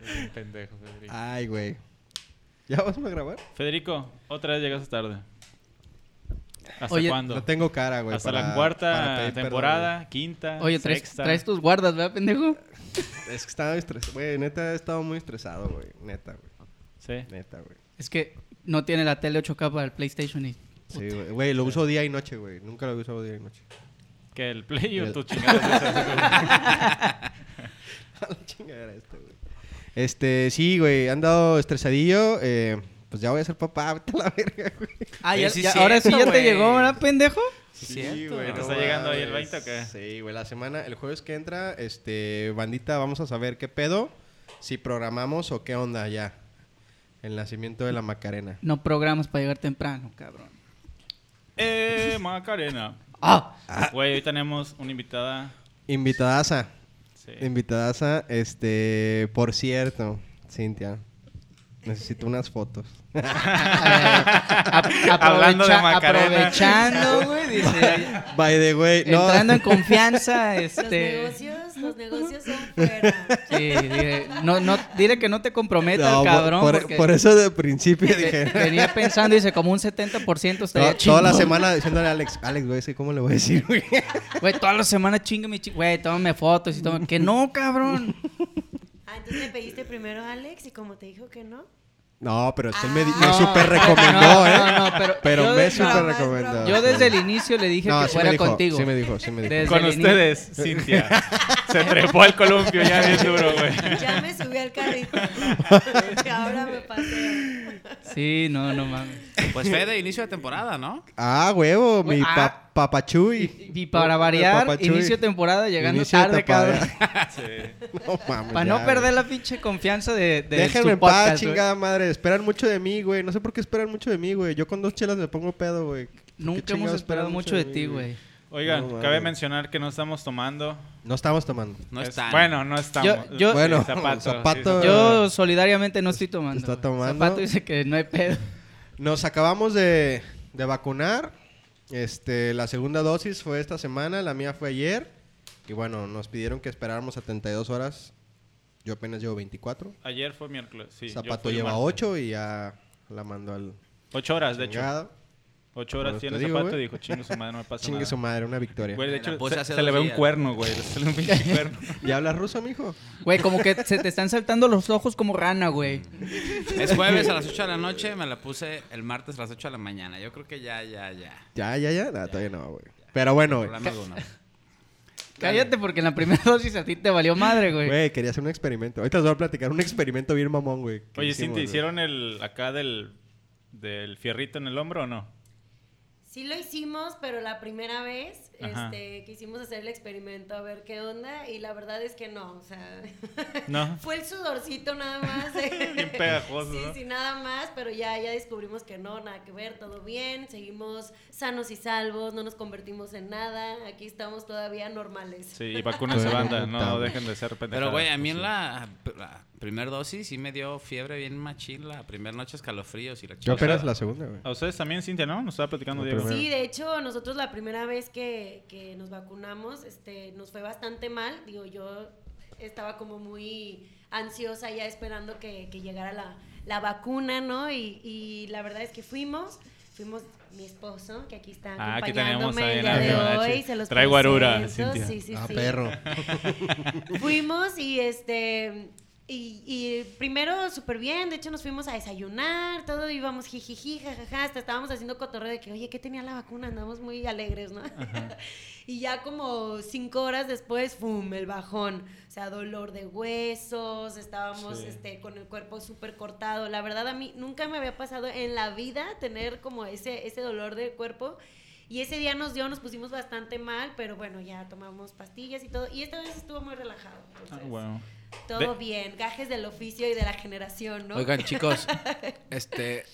Es un pendejo, Federico. Ay, güey. ¿Ya vamos a grabar? Federico, otra vez llegaste tarde. ¿Hasta Oye, cuándo? No tengo cara, güey. Hasta para- la cuarta perdón, temporada, quinta, Oye, traes, sexta. traes tus guardas, ¿verdad, pendejo? Es que estaba estresado. Güey, neta, he estado muy estresado, güey. Neta, güey. Sí. Neta, güey. Es que no tiene la tele 8K para el PlayStation y... Sí, güey. Güey, lo uso día y noche, güey. Nunca lo he usado día y noche. ¿Que el play o El- tu chingada? A la chingadera este, güey. Este, sí, güey. Han dado estresadillo. Eh, pues ya voy a ser papá. Vete a la verga, güey. Ah, ya, sí ya- es ahora sí ya te llegó, ¿verdad, pendejo? Sí, güey, no ¿Te está llegando ahí el mames. 20 o qué? Sí, güey. La semana, el jueves que entra, este, bandita, vamos a saber qué pedo. Si programamos o qué onda ya. El nacimiento de la Macarena. No programas para llegar temprano, cabrón. Eh, Macarena. ¡Ah! Güey, hoy tenemos una invitada. Invitadaza. Sí. Invitadaza, este, por cierto, Cintia. Necesito unas fotos. A- Hablando de aprovecha- Macarena. Aprovechando, güey, dice... By the way, no. Entrando en confianza, Los este... negocios, los negocios son fuera. Sí, dije, no, no, dile que no te comprometa No, el cabrón. por, eso de principio dije. venía pensando, dice, como un 70% to- estaría toda la semana diciéndole a Alex, Alex, güey, sí, ¿cómo le voy a decir, güey? Güey, toda la semana chingue mi chi- Güey, tómame fotos y toma. Que no, cabrón. Ah, entonces le pediste primero a Alex y como te dijo que no. No, pero es que él me, Ah. me No, super no, recomendó, ¿eh? no, no, pero pero yo me de- super no, recomendó. Yo desde el inicio le dije No, que sí fuera dijo, contigo. Sí me dijo, sí me dijo. Desde Con el inicio. ustedes, Cintia. Se trepó al columpio ya bien duro, güey. Ya me subí al carrito. Y ahora me paseo. Sí, no, no mames. Pues Fede, inicio de temporada, ¿no? Ah, huevo, mi ah. Papachuy. Y para variar, Papachuy. inicio de temporada llegando Inicio tarde, cabrón. Sí. No mames. Para no perder la pinche confianza de, de Déjenme en paz, chingada madre. Esperan mucho de mí, güey. No sé por qué esperan mucho de mí, güey. Yo con dos chelas me pongo pedo, güey. ¿Qué Nunca hemos esperado mucho de ti, güey. Oigan, No, cabe mencionar que no estamos tomando. No estamos tomando. No Es- están. Bueno, no estamos. Yo- yo- Bueno, zapato. zapato- sí, Yo solidariamente no estoy tomando. Está tomando. Zapato dice que no hay pedo. Nos acabamos de, de vacunar. Este, la segunda dosis fue esta semana, la mía fue ayer. Y bueno, nos pidieron que esperáramos 72 horas. Yo apenas llevo 24. Ayer fue miércoles. Sí, Zapato lleva martes. 8 y ya la mando al Ocho horas, de hecho. Ocho horas tiene zapato güey. y dijo, chingue su madre, no me pasa Chingue nada. su madre, una victoria. Güey, de hecho, se, se le ve un cuerno, güey. Le sale un pinche cuerno. ¿Ya hablas ruso, mijo? Güey, como que se te están saltando los ojos como rana, güey. Es jueves a las 8 de la noche, me la puse el martes a las 8 de la mañana. Yo creo que ya, ya, ya. Ya, ya, ya. Nah, todavía no, güey. Pero bueno, güey. Cállate porque en la primera dosis a ti te valió madre, güey. Güey, quería hacer un experimento. Ahorita les voy a platicar un experimento bien mamón, güey. Oye, güey. ¿hicieron el acá del, del fierrito en el hombro o no? Sí lo hicimos, pero la primera vez. Este, quisimos hacer el experimento a ver qué onda y la verdad es que no, o sea, No. fue el sudorcito nada más. Bien pegajoso, Sí, ¿no? sí, nada más, pero ya, ya descubrimos que no, nada que ver, todo bien, seguimos sanos y salvos, no nos convertimos en nada, aquí estamos todavía normales. Sí, y vacúnense, Estoy banda. No dejen de ser pendejadas. Pero, güey, a mí en la, la primera dosis sí me dio fiebre bien machín. La primera noche escalofríos y la Yo chica. apenas la segunda, güey. A ustedes también, Cintia, ¿no? Nos estaba platicando La Diego. Sí, de hecho, nosotros la primera vez que, que nos vacunamos, este, nos fue bastante mal. Digo, yo estaba como muy ansiosa ya esperando que, que llegara la, la vacuna, ¿no? Y, y la verdad es que fuimos, fuimos mi esposo, que aquí está Ah, aquí tenemos acompañándome ahí el día la de hoy. Se los Trae guarura. Cintia. Sí, sí, ah, sí. perro. Fuimos y este. Y, y primero súper bien, de hecho nos fuimos a desayunar, todo íbamos jijiji, jajaja, hasta estábamos haciendo cotorreo de que, oye, ¿qué tenía la vacuna? Andamos muy alegres, ¿no? y ya como cinco horas después, ¡fum! el bajón. O sea, dolor de huesos, estábamos Sí. este, con el cuerpo súper cortado. La verdad, a mí nunca me había pasado en la vida tener como ese, ese dolor de cuerpo. Y ese día nos dio, nos pusimos bastante mal, pero bueno, ya tomamos pastillas y todo. Y esta vez estuvo muy relajado. Ah, entonces, bueno. Todo De- bien, gajes del oficio y de la generación, ¿no? Oigan, chicos, este,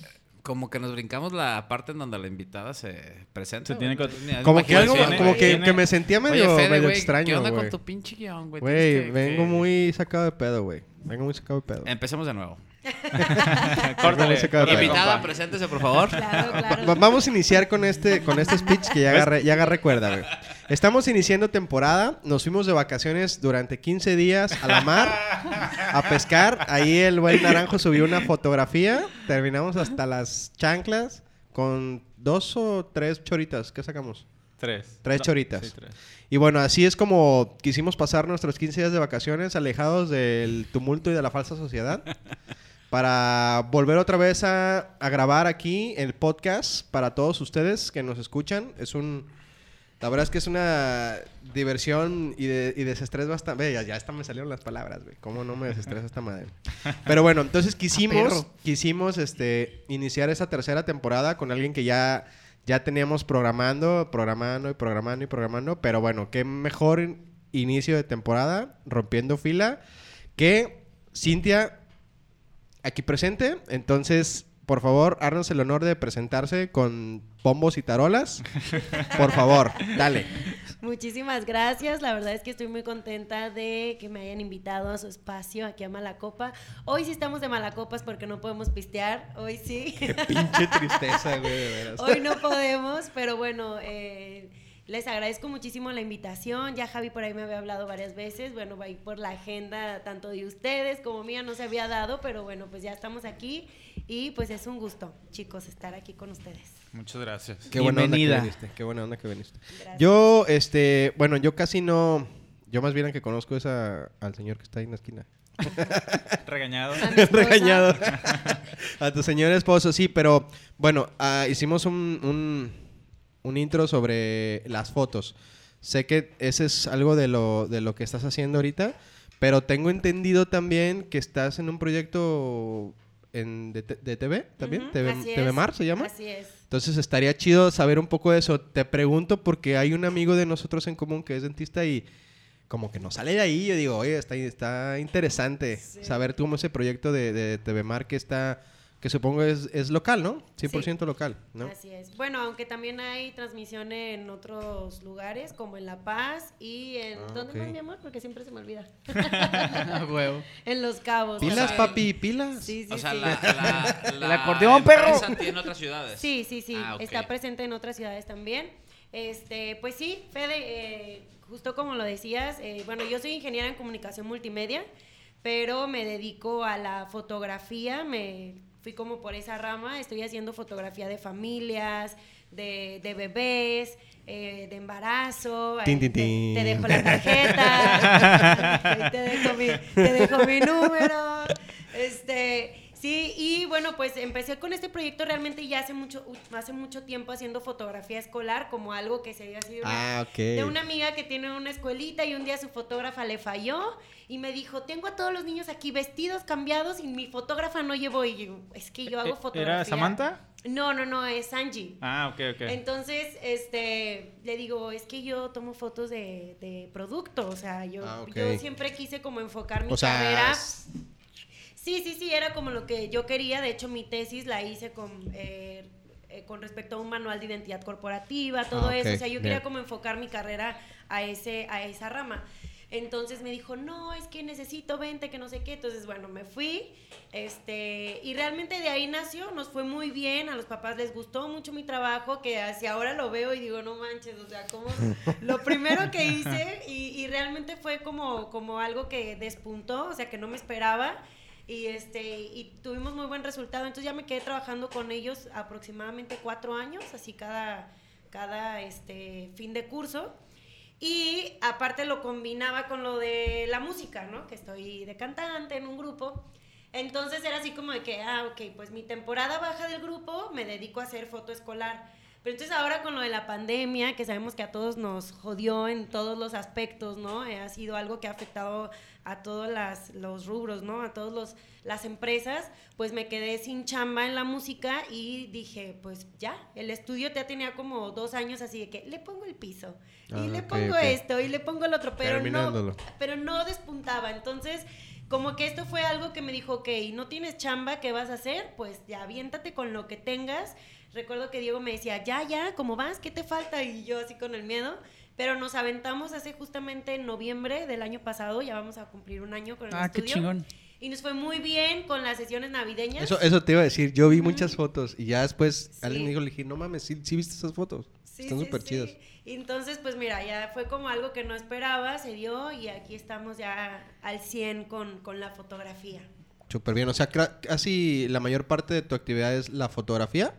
como que nos brincamos la parte en donde la invitada se presenta. Se tiene ni Como que algo, como que, tiene- que me sentía medio, Oye, Fede, medio extraño, ¿qué onda güey. con tu pinche guion, güey? Vengo que- muy sacado de pedo, güey. Vengo muy sacado de pedo. Empecemos de nuevo. Córtale. Invitada, preséntese, por favor. Claro, Va- claro. Vamos a iniciar con este, con este speech que ya agarré, ya agarré cuerda, güey. Estamos iniciando temporada. Nos fuimos de vacaciones durante 15 días a la mar a pescar. Ahí el buen Naranjo subió una fotografía. Terminamos hasta las chanclas con dos o tres choritas. ¿Qué sacamos? Tres. Tres No, choritas. Sí, tres. Y bueno, así es como quisimos pasar nuestros 15 días de vacaciones alejados del tumulto y de la falsa sociedad. Para volver otra vez a, a grabar aquí el podcast para todos ustedes que nos escuchan. Es un... La verdad es que es una diversión y, de, y desestrés bastante... Ve, ya, ya hasta me salieron las palabras, güey. ¿Cómo no me desestresa esta madre? Pero bueno, entonces quisimos, quisimos este, iniciar esa tercera temporada con alguien que ya, ya teníamos programando, programando y programando y programando. Pero bueno, qué mejor in- inicio de temporada, rompiendo fila, que Cintia aquí presente. Entonces, por favor, haznos el honor de presentarse con bombos y tarolas. Por favor, dale. Muchísimas gracias. La verdad es que estoy muy contenta de que me hayan invitado a su espacio aquí a Malacopa. Hoy sí estamos de Malacopas porque no podemos pistear. Hoy sí. Qué pinche tristeza, güey, de veras. Hoy no podemos, pero bueno, eh, les agradezco muchísimo la invitación. Ya Javi por ahí me había hablado varias veces. Bueno, ahí por la agenda tanto de ustedes como mía no se había dado, pero bueno, pues ya estamos aquí y pues es un gusto, chicos, estar aquí con ustedes. Muchas gracias. Qué buena onda que viniste. Qué buena onda que viniste. Gracias. Yo, este, bueno, yo casi no. Yo más bien que conozco es a- al señor que está ahí en la esquina. Regañado. Regañado. a tu señor esposo, sí, pero bueno, ah, hicimos un, un, un intro sobre las fotos. Sé que ese es algo de lo, de lo que estás haciendo ahorita, pero tengo entendido también que estás en un proyecto en, de, de TV también, TV, así TV es, Mar se llama. Así es. Entonces estaría chido saber un poco de eso. Te pregunto porque hay un amigo de nosotros en común que es dentista y como que no sale de ahí. Yo digo, oye, está, está interesante Sí. saber cómo ese proyecto de, de TV Mar que está, que supongo es, es local, ¿no? 100% local, ¿no? Así es. Bueno, aunque también hay transmisión en otros lugares, como en La Paz y en... Ah, ¿Dónde ok. más, mi amor? Porque siempre se me olvida. A huevo. en Los Cabos. Pilas, O sea, papi, pilas. Sí, sí, O sea, sí. la, la, El acordeón, perro. tiene otras ciudades. Sí, sí, sí. Ah. Está presente en otras ciudades también. Este, pues sí, Fede, eh, justo como lo decías, eh, bueno, yo soy ingeniera en comunicación multimedia, pero me dedico a la fotografía, me fui como por esa rama, estoy haciendo fotografía de familias, de, de bebés, eh, de embarazo. Te-. Te, dejo la tarjeta, te dejo mi, te dejo mi número. Este, sí, y bueno, pues empecé con este proyecto realmente ya hace mucho, u- hace mucho tiempo haciendo fotografía escolar como algo que se había sido una, Ah, ok. de una amiga que tiene una escuelita y un día su fotógrafa le falló y me dijo, tengo a todos los niños aquí vestidos, cambiados y mi fotógrafa no llevo y yo, es que yo hago Eh, fotografía. ¿Era Samantha? No, no, no, es Angie. Ah, ok, ok. Entonces, este, le digo, es que yo tomo fotos de, de producto, o sea, yo, Ah, yo siempre quise como enfocar mi O sea, carrera. Sí, sí, sí, era como lo que yo quería. De hecho, mi tesis la hice con, eh, eh, con respecto a un manual de identidad corporativa, todo Ah, eso. O sea, yo quería como enfocar mi carrera a, ese, a esa rama. Entonces me dijo, no, es que necesito 20, que no sé qué. Entonces, bueno, me fui. Este, y realmente de ahí nació, nos fue muy bien. A los papás les gustó mucho mi trabajo, que hacia ahora lo veo y digo, no manches, o sea, como lo primero que hice. Y, y realmente fue como, como algo que despuntó, o sea, que no me esperaba y este y tuvimos muy buen resultado. Entonces ya me quedé trabajando con ellos aproximadamente cuatro años así cada cada este fin de curso. Y aparte lo combinaba con lo de la música no que estoy de cantante en un grupo. Entonces era así como de que ah ok pues mi temporada baja del grupo me dedico a hacer foto escolar pero entonces ahora con lo de la pandemia, que sabemos que a todos nos jodió en todos los aspectos, ¿no? Eh, ha sido algo que ha afectado a todos las, los rubros, ¿no? A todas las empresas, pues me quedé sin chamba en la música y dije, pues ya, el estudio ya tenía como dos años así de que le pongo el piso y Ah, le ok, pongo ok. esto y le pongo el otro, pero no, pero no despuntaba. Entonces, como que esto fue algo que me dijo, ok, no tienes chamba, ¿qué vas a hacer? Pues ya aviéntate con lo que tengas. Recuerdo que Diego me decía, ya, ya, ¿cómo vas? ¿Qué te falta? Y yo así con el miedo. Pero nos aventamos hace justamente en noviembre del año pasado, ya vamos a cumplir un año con el Ah, qué estudio. chingón. y nos fue muy bien con las sesiones navideñas. Eso, eso te iba a decir. Yo vi muchas fotos y ya después Sí. alguien me dijo, le dije, no mames, ¿sí, sí viste esas fotos? Sí, Están súper sí. chidas. Entonces, pues mira, ya fue como algo que no esperaba, se dio y aquí estamos ya al 100 con, con la fotografía. Súper bien. O sea, cra- casi la mayor parte de tu actividad es la fotografía.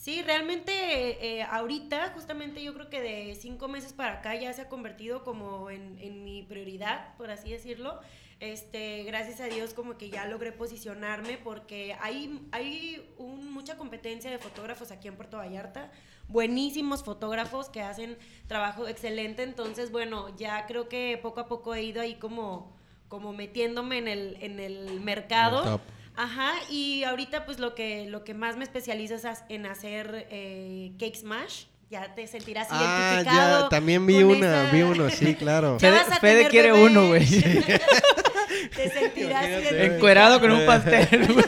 Sí, realmente eh, ahorita, justamente yo creo que de cinco meses para acá ya se ha convertido como en, en mi prioridad, por así decirlo. Este, gracias a Dios como que ya logré posicionarme porque hay, hay mucha competencia de fotógrafos aquí en Puerto Vallarta, buenísimos fotógrafos que hacen trabajo excelente, entonces bueno, ya creo que poco a poco he ido ahí como, como metiéndome en el, en el mercado. Ajá, y ahorita pues lo que, lo que más me especializo es en hacer eh, cake smash. Ya te sentirás Ah, identificado. ya, también vi una, esa- vi uno, sí, claro. Fede, quiere bebé. uno, güey. Te sentirás Imagínate. identificado. Encuerado con un pastel, güey.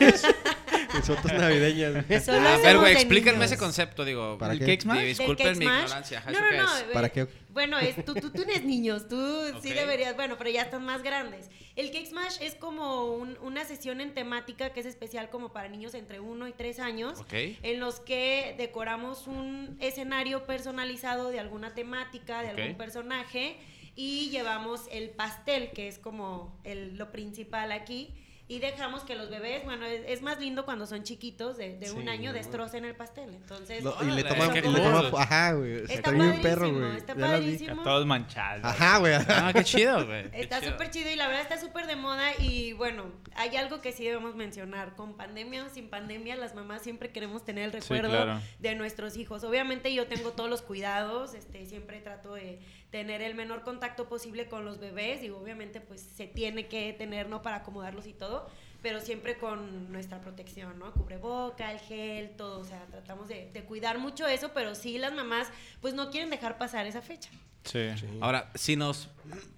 Mis fotos navideñas. güey. Solo A ver, güey, explíquenme niños. ese concepto, digo. ¿Para ¿El qué? cake smash? ¿Del Disculpen mi ignorancia. No, ¿eso no, no. ¿Para qué? Bueno, es, tú, tú tienes niños, tú sí deberías, bueno, pero ya están más grandes. El Cake Smash es como un- una sesión en temática que es especial como para niños entre 1 y 3 años, Ok. en los que decoramos un escenario personalizado de alguna temática, de algún personaje, y llevamos el pastel, que es como el- lo principal aquí. Y dejamos que los bebés, bueno, es, es más lindo cuando son chiquitos, de, de un año, destrocen el pastel. Entonces, Lo- y le Órale, toma, qué y le toma- cool. ajá, güey. Está Está bien padrísimo, perro, güey. está Ya padrísimo. Todos manchados. Ajá, güey. Ah, qué chido, güey. Está súper chido y la verdad está súper de moda y bueno, hay algo que sí debemos mencionar, con pandemia o sin pandemia, las mamás siempre queremos tener el Sí, recuerdo claro. de nuestros hijos. Obviamente yo tengo todos los cuidados, este, siempre trato de tener el menor contacto posible con los bebés y obviamente pues se tiene que tener, ¿no? Para acomodarlos y todo, pero siempre con nuestra protección, ¿no? Cubreboca, el gel, todo, o sea, tratamos de, de cuidar mucho eso, pero sí las mamás pues no quieren dejar pasar esa fecha. Sí. Ahora, si nos.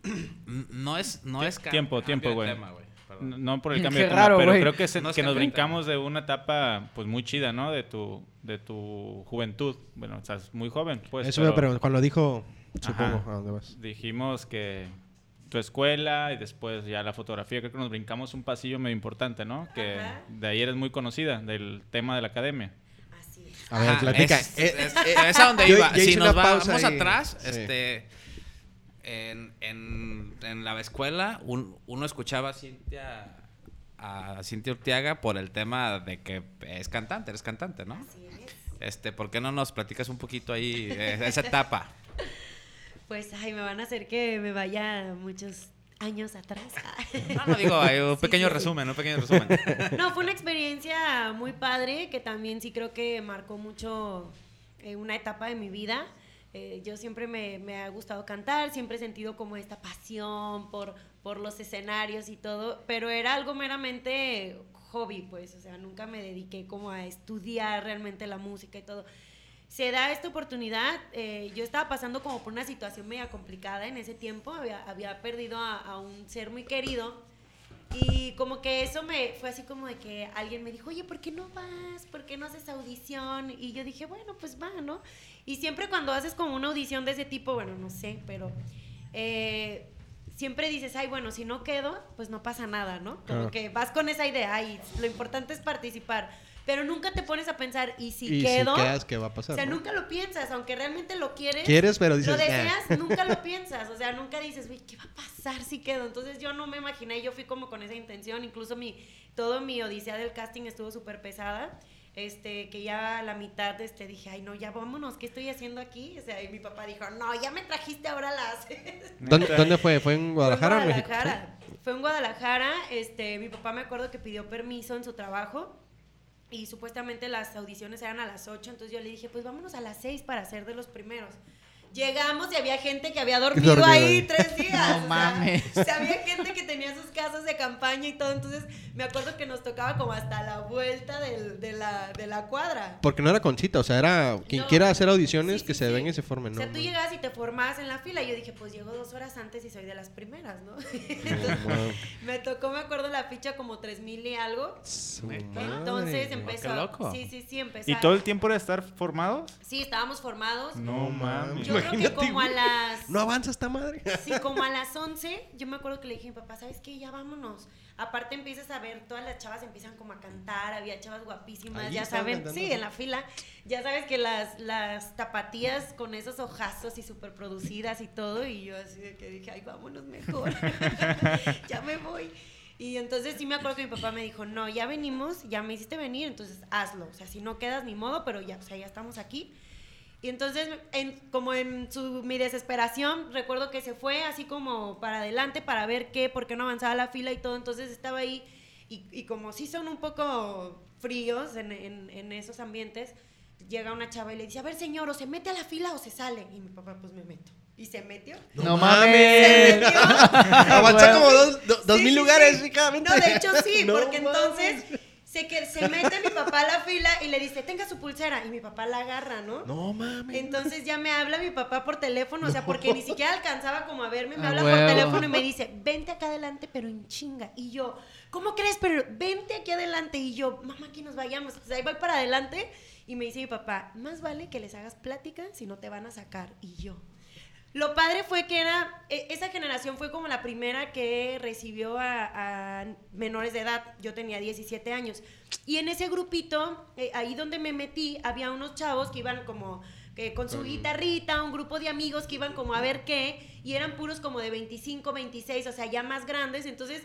No es. No es Tiempo, tiempo, güey. No no por el Qué cambio de tema, raro, pero creo que, se- No es que nos brincamos de una etapa pues muy chida, ¿no? De tu, de tu juventud. Bueno, o sea, es muy joven, pues. Eso pero preguntó. Cuando dijo, supongo, Ajá. ¿a dónde vas? Dijimos que tu escuela y después ya la fotografía, creo que nos brincamos un pasillo medio importante, ¿no? Que Ajá. de ahí eres muy conocida, del tema de la academia. Así es. A ver, Ajá, platica. Es, Eh, es- es a donde iba. yo si nos vamos ahí. atrás, Sí. este. En, en, en la escuela, un- uno escuchaba a Cintia, a Cintia Urtiaga por el tema de que es cantante, eres cantante, ¿no? Así es. Este, ¿por qué no nos platicas un poquito ahí eh, esa etapa? Pues, ay, me van a hacer que me vaya muchos años atrás. No, no digo, hay un Sí, pequeño sí, sí. resumen, un pequeño resumen. No, fue una experiencia muy padre que también sí creo que marcó mucho eh, una etapa de mi vida. Eh, yo siempre me, me ha gustado cantar, siempre he sentido como esta pasión por, por los escenarios y todo, pero era algo meramente hobby, pues, o sea, nunca me dediqué como a estudiar realmente la música y todo. Se da esta oportunidad, eh, yo estaba pasando como por una situación media complicada en ese tiempo, había, había perdido a, a un ser muy querido y como que eso me fue así como de que alguien me dijo, oye, ¿por qué no vas? ¿Por qué no haces audición? Y yo dije, bueno, pues va, ¿no? Y siempre cuando haces como una audición de ese tipo, bueno, no sé, pero eh, siempre dices, ay, bueno, si no quedo, pues no pasa nada, ¿no? Como que vas con esa idea y lo importante es participar. Pero nunca te pones a pensar, ¿y si y quedo? si quedas, ¿qué va a o pasar? sea, no? nunca lo piensas, aunque realmente lo quieres. Quieres, pero Lo dices, "Ah". deseas, nunca lo piensas, o sea, nunca dices, güey, ¿qué va a pasar si quedo? Entonces yo no me imaginé, yo fui como con esa intención, incluso mi, todo mi odisea del casting estuvo súper pesada, este, que ya a la mitad, este, dije, ay, no, ya vámonos, ¿qué estoy haciendo aquí? O sea, y mi papá dijo, no, ya me trajiste ahora las... ¿Dónde, dónde fue? ¿Fue en Guadalajara o Fue en México? Guadalajara. Fue en Guadalajara. Este, mi papá me acuerdo que pidió permiso en su trabajo y supuestamente las audiciones eran a las 8, entonces yo le dije, pues vámonos a las 6 para ser de los primeros. Llegamos y había gente que había dormido, Dormido ahí ahí. tres días. No o sea, mames. o sea, había gente que tenía sus casas de campaña y todo, entonces me acuerdo que nos tocaba como hasta la vuelta del- de, la, de la cuadra. Porque no era con cita, o sea, era quien No. quiera hacer audiciones Sí, que sí, se sí. venga y se formen. O ¿no? sea, tú llegabas y te formabas en la fila. y Yo dije, pues llego dos horas antes y soy de las primeras, ¿no? Entonces, me tocó, me acuerdo, la ficha como tres mil y algo. Su Entonces madre. empezó. qué loco. Sí, sí, sí, empezó. ¿Y todo el tiempo era estar formados? Sí, estábamos formados. No mames. Yo que Imagínate, como a güey. las. No avanza esta madre. Sí, como a las 11, yo me acuerdo que le dije a mi papá, ¿sabes qué? Ya vámonos. Aparte empiezas a ver, todas las chavas empiezan como a cantar, había chavas guapísimas, ya saben, cantando. sí, en la fila, ya sabes que las, las tapatías con esos ojazos y súper producidas y todo, y yo así de que dije, ay, vámonos mejor, ya me voy. Y entonces sí me acuerdo que mi papá me dijo, no, ya venimos, ya me hiciste venir, entonces hazlo, o sea, si no quedas ni modo, pero ya, o sea, ya estamos aquí. Y entonces, en- como en su, mi desesperación, recuerdo que se fue así como para adelante para ver qué, por qué no avanzaba la fila y todo. Entonces estaba ahí y, y como sí son un poco fríos en, en- en esos ambientes, llega una chava y le dice, a ver señor, o se mete a la fila o se sale. Y mi papá, pues me meto. Y se metió. No, Se mames. metió. Avanzó como dos, do- dos Sí, mil sí, lugares, sí. No, de hecho sí, No porque mames. entonces se, que, se mete mi papá a la fila y le dice, tenga su pulsera. Y mi papá la agarra, ¿no? No mames. Entonces ya me habla mi papá por teléfono, o sea, porque ni siquiera alcanzaba como a verme, me habla huevo. por teléfono y me dice, vente acá adelante, pero en chinga. Y yo, ¿cómo crees? Pero vente aquí adelante. Y yo, mamá, que nos vayamos. Sea, ahí voy para adelante y me dice mi papá, más vale que les hagas plática si no te van a sacar. Y yo. Lo padre fue que era, e- esa generación fue como la primera que recibió a, a menores de edad. Yo tenía 17 años. Y en ese grupito, eh, ahí donde me metí, había unos chavos que iban como que con su guitarrita, un grupo de amigos que iban como a ver qué, y eran puros como de 25, 26, o sea, ya más grandes. Entonces,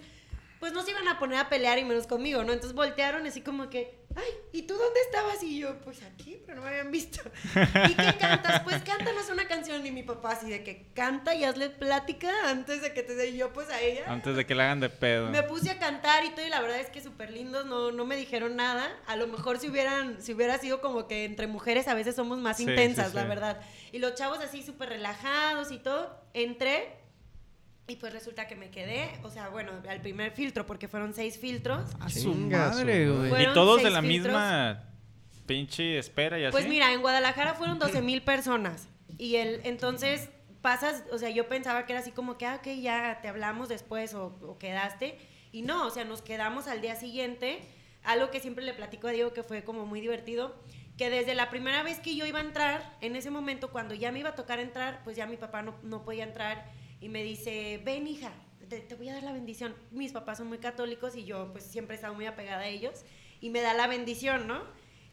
pues no se iban a poner a pelear y menos conmigo, ¿no? Entonces voltearon así como que, ay, ¿y tú dónde estabas? Y yo, pues aquí, pero no me habían visto. ¿Y qué cantas? Pues cántanos una canción. Y mi papá así de que canta y hazle plática antes de que te dé yo, pues a ella. Antes de que la hagan de pedo. Me puse a cantar y todo, y la verdad es que súper lindos, no, no me dijeron nada. A lo mejor si hubieran, si hubiera sido como que entre mujeres a veces somos más Sí, intensas, sí, la verdad. Y los chavos así súper relajados y todo. Entré y pues resulta que me quedé, o sea, bueno, al primer filtro, porque fueron seis filtros. A su madre, güey. Y todos de la filtros. misma pinche espera y así. Pues mira, en Guadalajara fueron 12 mil personas. Y el, entonces pasas, o sea, yo pensaba que era así como que, ah, ok, ya te hablamos después o, o quedaste. Y no, o sea, nos quedamos al día siguiente. Algo que siempre le platico a Diego que fue como muy divertido, que desde la primera vez que yo iba a entrar, en ese momento cuando ya me iba a tocar entrar, pues ya mi papá no, no podía entrar y me dice, ven hija, te, voy a dar la bendición. Mis papás son muy católicos y yo pues siempre he estado muy apegada a ellos y me da la bendición, ¿no?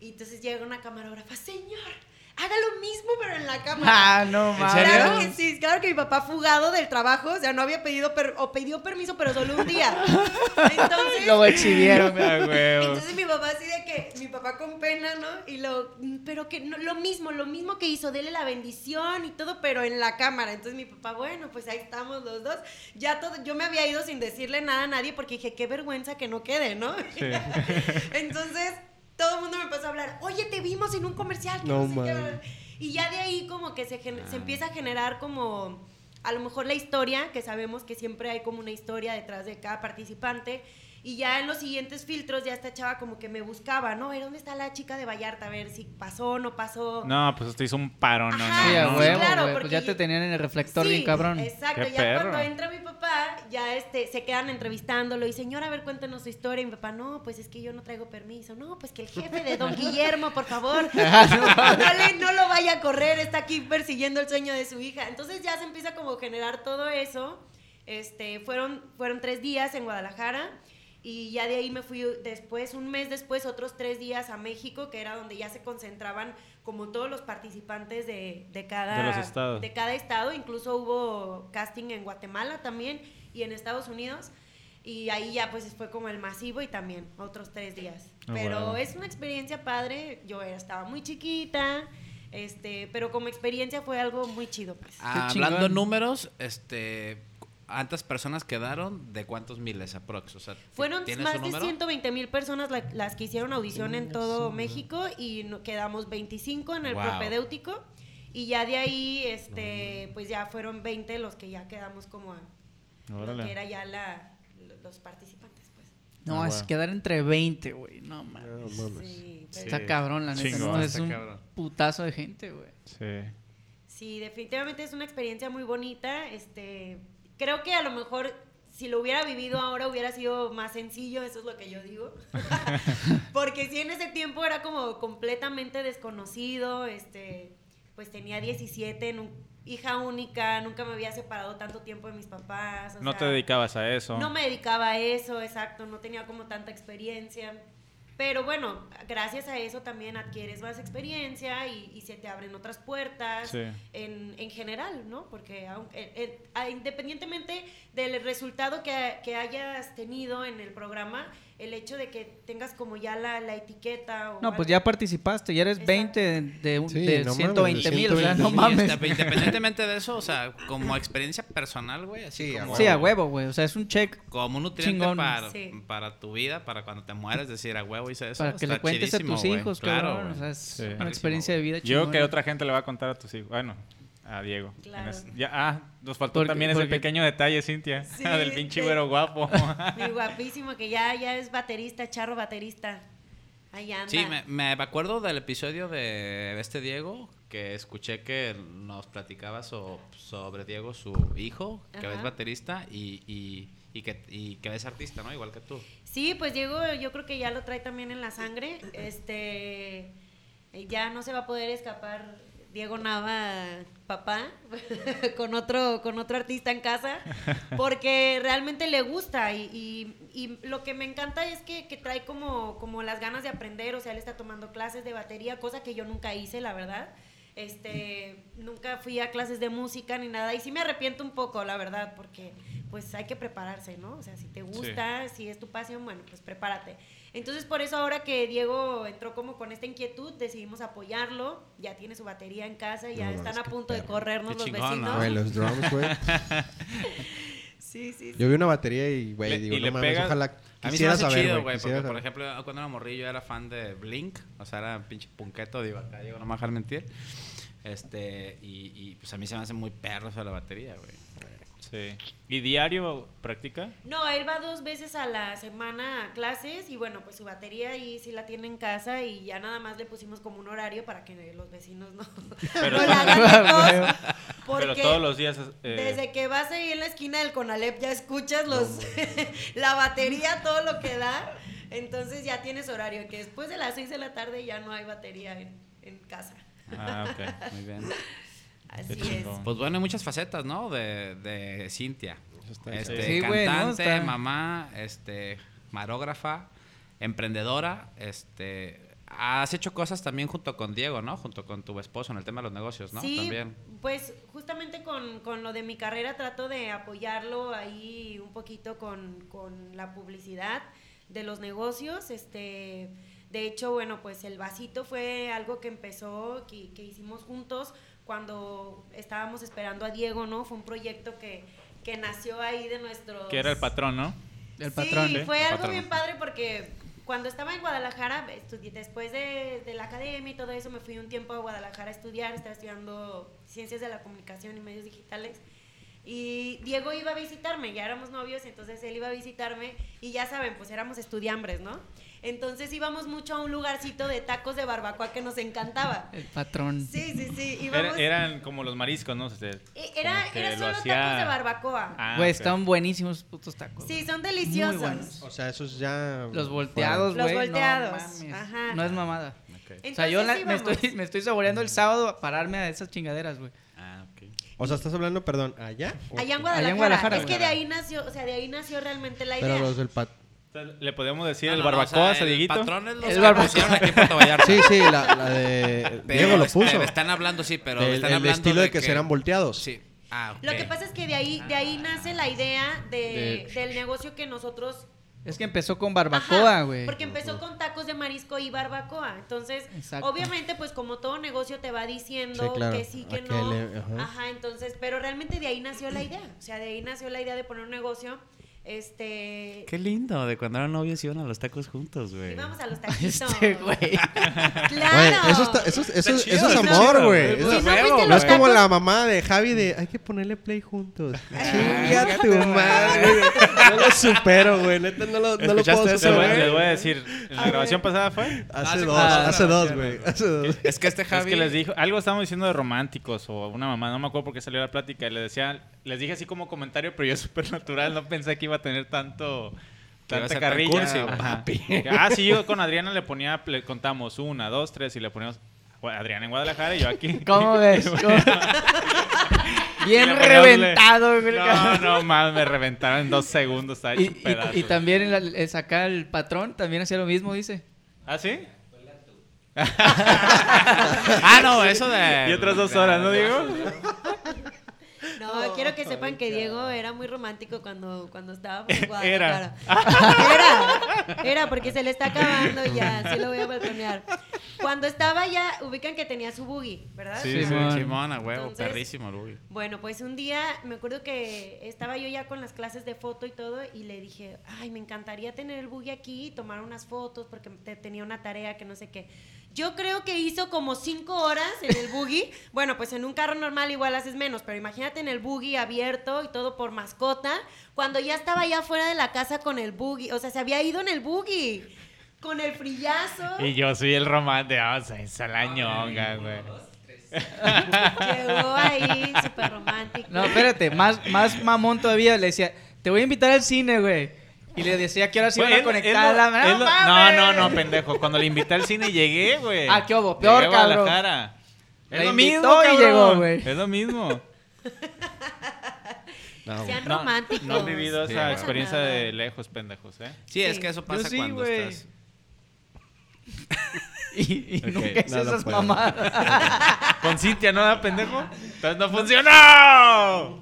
Y entonces llega una camarógrafa, señor, haga lo mismo pero en la cámara. Ah, no ¿En mames. Claro que sí, claro que mi papá fugado del trabajo, o sea, no había pedido per- o pidió permiso, pero solo un día. Entonces, Lo exhibieron. Huevo. entonces mi papá así de que, mi papá con pena, ¿no? Y lo, pero que no, lo mismo, lo mismo que hizo, dele la bendición y todo, pero en la cámara. Entonces mi papá, bueno, pues ahí estamos los dos. Ya todo, yo me había ido sin decirle nada a nadie porque dije, qué vergüenza que no quede, ¿no? Sí. Entonces, todo el mundo me empezó a hablar, oye, te vimos en un comercial. que No no, sé qué". Y ya de ahí como que se, Ah. se empieza a generar como, a lo mejor la historia, que sabemos que siempre hay como una historia detrás de cada participante. Y ya en los siguientes filtros ya esta chava como que me buscaba, ¿no? ¿Y dónde está la chica de Vallarta? A ver si pasó o no pasó. No, pues te hizo un paro, no, Ajá, Sí, a huevo, claro, porque Pues ya te yo- tenían en el reflector Sí, bien cabrón. Exacto, Qué ya perro. cuando entra mi papá, ya este, se quedan entrevistándolo y señor, a ver, cuéntanos su historia. Y mi papá, no, pues es que yo no traigo permiso. No, pues que el jefe de don Guillermo, por favor, no, le- no lo vaya a correr, está aquí persiguiendo el sueño de su hija. Entonces ya se empieza como a generar todo eso. Este, fueron, fueron tres días en Guadalajara. Y ya de ahí me fui después, un mes después, otros tres días a México, que era donde ya se concentraban como todos los participantes de, de cada, De de cada estado. Incluso hubo casting en Guatemala también y en Estados Unidos. Y ahí ya pues fue como el masivo y también otros tres días. Ah, pero bueno. es una experiencia padre. Yo era- estaba muy chiquita, este, pero como experiencia fue algo muy chido. Pues. Ah, hablando números, este, ¿cuántas personas quedaron? ¿De cuántos miles aprox? O sea, Fueron ¿tienes más de número? 120 mil personas la- las que hicieron audición en todo México y no- quedamos 25 en el Wow. propedéutico y ya de ahí este pues ya fueron 20 los que ya quedamos como a lo que era ya la, los participantes pues. No, Ah, es bueno. quedar entre 20, güey. No mames. No mames. Sí, pero- Está cabrón, la neta. ¿no? Es un cabrón. putazo de gente, güey. Sí. Sí, definitivamente es una experiencia muy bonita. Este, creo que a lo mejor si lo hubiera vivido ahora hubiera sido más sencillo, eso es lo que yo digo. Porque si en ese tiempo era como completamente desconocido, este, pues tenía 17, nu- hija única, nunca me había separado tanto tiempo de mis papás. o No sea, te dedicabas a eso. no me dedicaba a eso, exacto, no tenía como tanta experiencia. Pero bueno, gracias a eso también adquieres más experiencia y, y se te abren otras puertas Sí. en, en general, ¿no? Porque aunque, eh, eh, independientemente del resultado que, que hayas tenido en el programa, el hecho de que tengas como ya la, la etiqueta o No, pues algo- ya participaste, ya eres Exacto. 20 de, de, un- Sí, de no mames, 120 mil, o sea, no 120,000. mames. Independientemente de eso, o sea, como experiencia personal, güey, así Sí, a Sí, a huevo, güey, o sea, es un check como un nutriente Chingón. para, Sí. para tu vida, para cuando te mueres, decir a huevo hice eso. para que le está cuentes a tus hijos, claro, o sea, es Sí. una experiencia de vida Yo chingona. que otra gente le va a contar a tus hijos. Bueno, a Diego. Claro. Es- ya, ah, nos faltó Porque- también ese porque- pequeño detalle, Cintia. Sí, del pinche güero guapo. Mi guapísimo, que ya, ya es baterista, charro baterista. Ahí anda. Sí, me, me acuerdo del episodio de este Diego, que escuché que nos platicaba so- sobre Diego, su hijo, que Ajá. es baterista y, y, y que, y que es artista, ¿no? Igual que tú. Sí, pues Diego yo creo que ya lo trae también en la sangre. Este ya no se va a poder escapar Diego Nava, papá, con otro, con otro artista en casa, porque realmente le gusta y, y- y lo que me encanta es que, que trae como, como las ganas de aprender, o sea, él está tomando clases de batería, cosa que yo nunca hice, la verdad. Este, nunca fui a clases de música ni nada y sí me arrepiento un poco, la verdad, porque pues hay que prepararse, ¿no? O sea, si te gusta, si es tu pasión, bueno, pues prepárate. Entonces, por eso ahora que Diego entró como con esta inquietud, decidimos apoyarlo, ya tiene su batería en casa, ya No, están a punto de corrernos Qué los chingón, ¿no? vecinos. Güey, los drums, güey. Sí, sí, sí. Yo vi una batería y, güey, digo, y no le mames, ojalá A mí se me quisiera hace saber, chido, güey. porque por ejemplo, cuando era morrillo yo era fan de Blink, o sea, era pinche punqueto, digo, acá digo, no me dejar mentir. Este, y, y pues a mí se me hace muy perro eso de la batería, güey. Sí. ¿Y diario practica? No, él va dos veces a la semana a clases y bueno, pues su batería ahí sí la tiene en casa y ya nada más le pusimos como un horario para que los vecinos no, Pero- no la hagan Pero todos los días... eh, desde que vas ahí en la esquina del Conalep ya escuchas los la batería, todo lo que da, entonces ya tienes horario, que después de las 6 de la tarde ya no hay batería en, en casa. Ah, ok. Muy bien. Así es. Pues bueno, hay muchas facetas, ¿no? De, de Cintia. está Este, Sí, cantante, Está- mamá, este, marógrafa, emprendedora, este, has hecho cosas también junto con Diego, ¿no? Junto con tu esposo en el tema de los negocios, ¿no? Sí, También. pues justamente con, con lo de mi carrera trato de apoyarlo ahí un poquito con, con la publicidad de los negocios. Este, de hecho, bueno, pues el vasito fue algo que empezó, que, que hicimos juntos cuando estábamos esperando a Diego, ¿no? Fue un proyecto que, que nació ahí de nuestro... Que era el patrón, ¿no? El patrón. Sí, ¿eh? fue El algo patrón. bien padre porque cuando estaba en Guadalajara, estudié, después de, de la academia y todo eso, me fui un tiempo a Guadalajara a estudiar, estaba estudiando Ciencias de la Comunicación y Medios Digitales. Y Diego iba a visitarme, ya éramos novios, entonces él iba a visitarme y ya saben, pues éramos estudiambres, ¿no? Entonces íbamos mucho a un lugarcito de tacos de barbacoa que nos encantaba. El patrón. Sí, sí, sí. Era- eran como los mariscos, ¿no? Este, Eh, era, solo hacía- tacos de barbacoa. Ah, Güey, ok. están buenísimos esos putos tacos. sí, son deliciosos. Muy buenos. O sea, esos ya... Los volteados, Los güey. no volteados, mames. ajá. No es mamada. O sea, yo la- me, estoy, me estoy saboreando el sábado a pararme a esas chingaderas, güey. Ah, ok. O sea, estás hablando, perdón, ¿allá? ¿O- Allá en Allá Guadalajara. en Guadalajara, es que de ahí nació, o sea, de ahí nació realmente la idea. Pero los del pat... ¿Le podemos decir No, el no, no, o barbacoa sea, a el Dieguito? patrón es los El que barbacoa. pusieron aquí en Puerto Vallarta. Sí, sí, la, la de... Pero, Diego lo este, puso. están hablando, sí, pero están el hablando estilo de que, serán volteados. Sí. Ah. Lo que pasa es que de ahí, de ahí nace la idea de, De- del negocio que nosotros. Es que empezó con barbacoa, güey. Porque empezó con tacos de marisco y barbacoa. Entonces, Exacto. obviamente, pues como todo negocio te va diciendo Sí, claro. que sí, que no. le- ajá. ajá. entonces, pero realmente de ahí nació la idea. O sea, de ahí nació la idea de poner un negocio. Este. Qué lindo, de cuando eran novios iban a los tacos juntos, güey. Íbamos a los taquitos. Este, güey. Claro. Eso, está- eso, es- eso, chido, eso es amor, güey. no es como la mamá de Javi de hay que ponerle play juntos. Chinga tu madre. No lo supero, güey. Neta, no lo, no lo puedo ¿Escuchaste eso, Les superar. les voy a decir, ¿en la grabación pasada fue? Hace Hace dos, hace dos, güey. Hace dos. Es que este Javi. Es que les dijo, algo estábamos diciendo de románticos o una mamá, no me acuerdo por qué salió la plática, y le decía, les dije así como comentario, pero yo súper natural, no pensé que iba a tener tanto, tanta tan carrilla. Ah, sí, yo con Adriana le ponía, le contamos una, dos, tres, y le poníamos Adriana en Guadalajara y yo aquí. ¿Cómo ves? Bien le le- reventado, güey. No, no, más, me reventaron en dos segundos, estaba Y, hecho y- también el, el sacar el patrón también hacía lo mismo, dice. ¿Ah, sí? Ah, no, eso de. Y otras dos horas, ¿no, Diego? No, quiero que sepan que Diego era muy romántico cuando, cuando estábamos en Era. Guadalajara. Era. Era, porque se le está acabando ya. Sí lo voy a balconear. Cuando estaba ya, ubican que tenía su buggy, ¿verdad? Sí, Sí, sí, Simón. Simón, a huevo, Entonces- perrísimo, Luis. Bueno, pues un día me acuerdo que estaba yo ya con las clases de foto y todo y le dije, ay, me encantaría tener el buggy aquí y tomar unas fotos porque te- tenía una tarea que no sé qué. Yo creo que hizo como cinco horas en el buggy. Bueno, pues en un carro normal igual haces menos, pero imagínate en el buggy abierto y todo por mascota, cuando ya estaba ya fuera de la casa con el buggy, o sea, se había ido en el buggy. Con el frillazo. Y yo soy el romántico, o sea, esa la ñonga, güey. Llegó ahí, súper romántico. No, espérate, más, más mamón todavía. Le decía, te voy a invitar al cine, güey. Y le decía que ahora sí iban a conectar él la lo- lo- no, no, no, pendejo. Cuando le invité al cine llegué, güey. Ah, ¿qué hubo? Peor, Llegué a cabrón. Guadalajara. Es lo mismo, y cabrón. llegó, güey. Es lo mismo. No, Sean No, románticos. no han vivido Sí, esa experiencia Nada. de lejos, pendejos, ¿eh? Sí, es que eso pasa sí, cuando güey. estás. Y, nunca hice no esas puedo. mamadas. Con Cintia, ¿no da pendejo? Entonces no funcionó.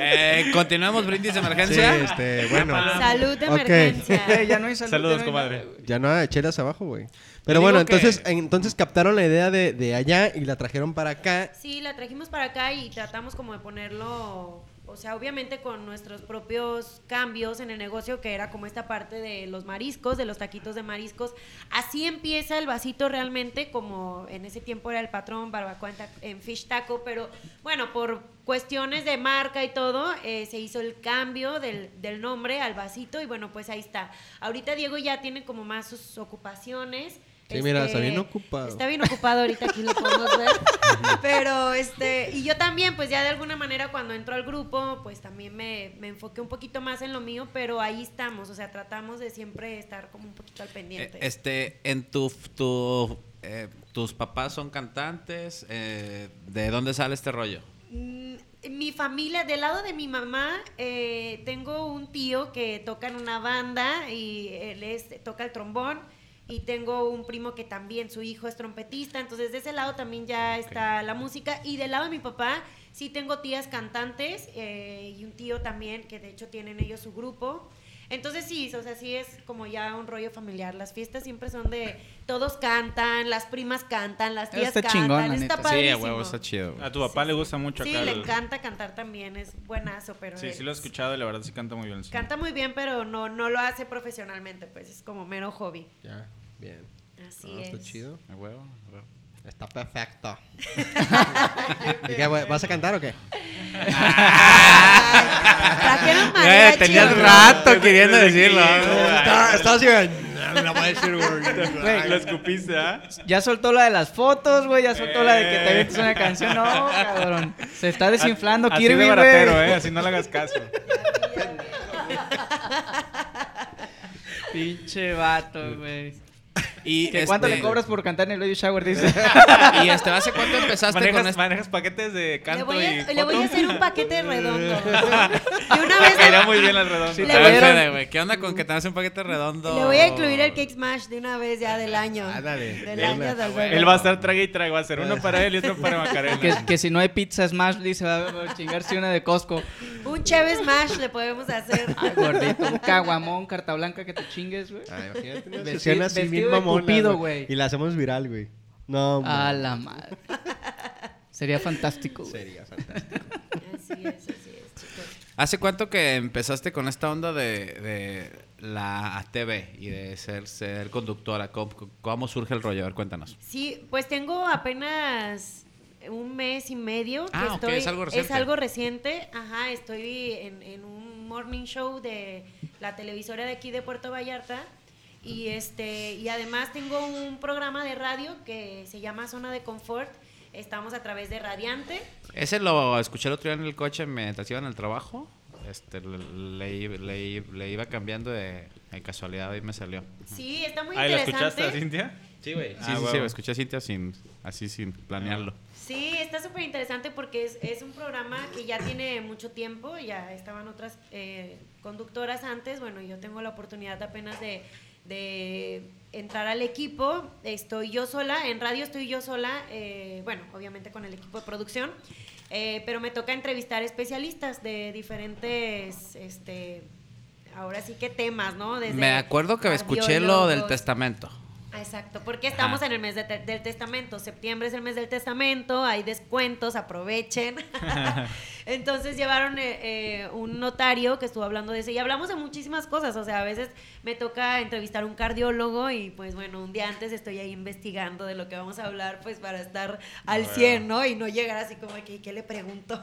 Eh, continuemos brindis de Sí, emergencia. este, bueno. Salud de emergencia. ya no hay salud, Saludos, ya no hay comadre. Ya no hay chelas abajo, güey. Pero bueno, que- entonces, entonces captaron la idea de, de allá y la trajeron para acá. Sí, la trajimos para acá y tratamos como de ponerlo, o sea, obviamente con nuestros propios cambios en el negocio, que era como esta parte de los mariscos, de los taquitos de mariscos. Así empieza el vasito realmente, como en ese tiempo era el patrón barbacoa en, en Fish Taco, pero bueno, por cuestiones de marca y todo, eh, se hizo el cambio del, del nombre al vasito y bueno, pues ahí está. Ahorita Diego ya tiene como más sus ocupaciones. Sí, mira, está bien ocupado. Está bien ocupado ahorita, aquí lo podemos ver. Pero, este, y yo también, pues ya de alguna manera cuando entró al grupo, pues también me, me enfoqué un poquito más en lo mío, pero ahí estamos, o sea, tratamos de siempre estar como un poquito al Eh, pendiente. Este, en tu, tu eh, tus papás son cantantes. eh, ¿De dónde sale este rollo? Mm, Mi familia, del lado de mi mamá, eh, tengo un tío que toca en una banda y él es, toca el trombón. Y tengo un primo que también, su hijo es trompetista. Entonces, de ese lado también ya está la música. Y del lado de mi papá, sí tengo tías cantantes eh, y un tío también, que de hecho tienen ellos su grupo. Entonces sí, o sea, sí es como ya un rollo familiar. Las fiestas siempre son de todos cantan, las primas cantan, las tías Está cantan. chingón, la está neta. Sí, a padrísimo. huevo, está chido. A tu papá le gusta mucho Sí, acá. le el- encanta cantar también, es buenazo, pero Sí, sí lo he escuchado y la verdad sí canta muy bien. el canta muy bien, pero no, no lo hace profesionalmente, pues es como mero hobby. Ya, bien. Así No, es. está chido. A huevo, a huevo. Está perfecto. ¿Y qué? ¿Vas a cantar o qué? Trajeron Eh, mariachi, tenías ¿o no? rato queriendo decirlo. Está, está así, güey. No la voy a decir, güey. Lo escupiste, ¿ah? Ya soltó la de las fotos, güey. Ya soltó la de que te Eh. avientes una canción. No, cabrón. Se está desinflando Así Kirby, de güey. ¿eh? Así no le hagas caso. Pinche vato, güey. Y ¿Que ¿Cuánto este- le cobras por cantar en el baby shower? Dice. Y este, ¿hace cuánto empezaste con ¿Manejas, este? manejas paquetes de Le canto voy, y a, foto? le voy a hacer un paquete redondo. De una vez Caería muy bien al redondo. Sí, le voy güey, ¿qué onda con que te haces un paquete redondo? le voy a incluir el Cake Smash de una vez ya del año. Ándale. Del De año una. del bebé. Él va a estar trague y trague. Va a ser uno para él y otro para Macarena. que, que si no hay pizza Smash, dice, va a chingarse una de Costco. Un Cheve Smash le podemos hacer. Ay, gordito. Un caguamón, carta blanca que te chingues, güey. Ay, imagínate una Vesti- sesión así vestido bien Cupido, güey. Y la hacemos viral, güey. No, A man. la madre. Sería fantástico, güey. Sería fantástico. Así es, así es, chicos. ¿Hace cuánto que empezaste con esta onda de, de la TV y de ser, ser conductora? ¿Cómo, cómo surge el rollo? A ver, cuéntanos. Sí, pues tengo apenas un mes y medio que Ah, estoy. es algo reciente. algo reciente. Ajá, estoy en, en un morning show de la televisora de aquí de Puerto Vallarta. Y este, y además tengo un programa de radio que se llama Zona de Confort. Estamos a través de Radiante. Ese lo escuché el otro día en el coche mientras iba en el trabajo. Este, le, le- le- le iba cambiando de, de casualidad y me salió. Sí, está muy Ahí la interesante. escuchaste, Cintia. Sí, güey. Sí, Ah, sí, sí, huevo. lo escuché a Cintia sin, así sin planearlo. Sí, está súper interesante porque es, es un programa que ya tiene mucho tiempo, ya estaban otras eh, conductoras antes, bueno, yo tengo la oportunidad apenas de, de entrar al equipo, estoy yo sola, en radio estoy yo sola, eh, bueno, obviamente con el equipo de producción, eh, pero me toca entrevistar especialistas de diferentes, este, ahora sí que temas, ¿no? Desde me acuerdo que escuché lo del testamento. Exacto, porque estamos Ajá. en el mes de te- del testamento. Septiembre es el mes del testamento, hay descuentos, aprovechen. Entonces llevaron eh, eh, un notario que estuvo hablando de eso y hablamos de muchísimas cosas. O sea, a veces me toca entrevistar a un cardiólogo y pues bueno, un día antes estoy ahí investigando de lo que vamos a hablar pues para estar al 100, ¿no? Y no llegar así como que, ¿qué le pregunto?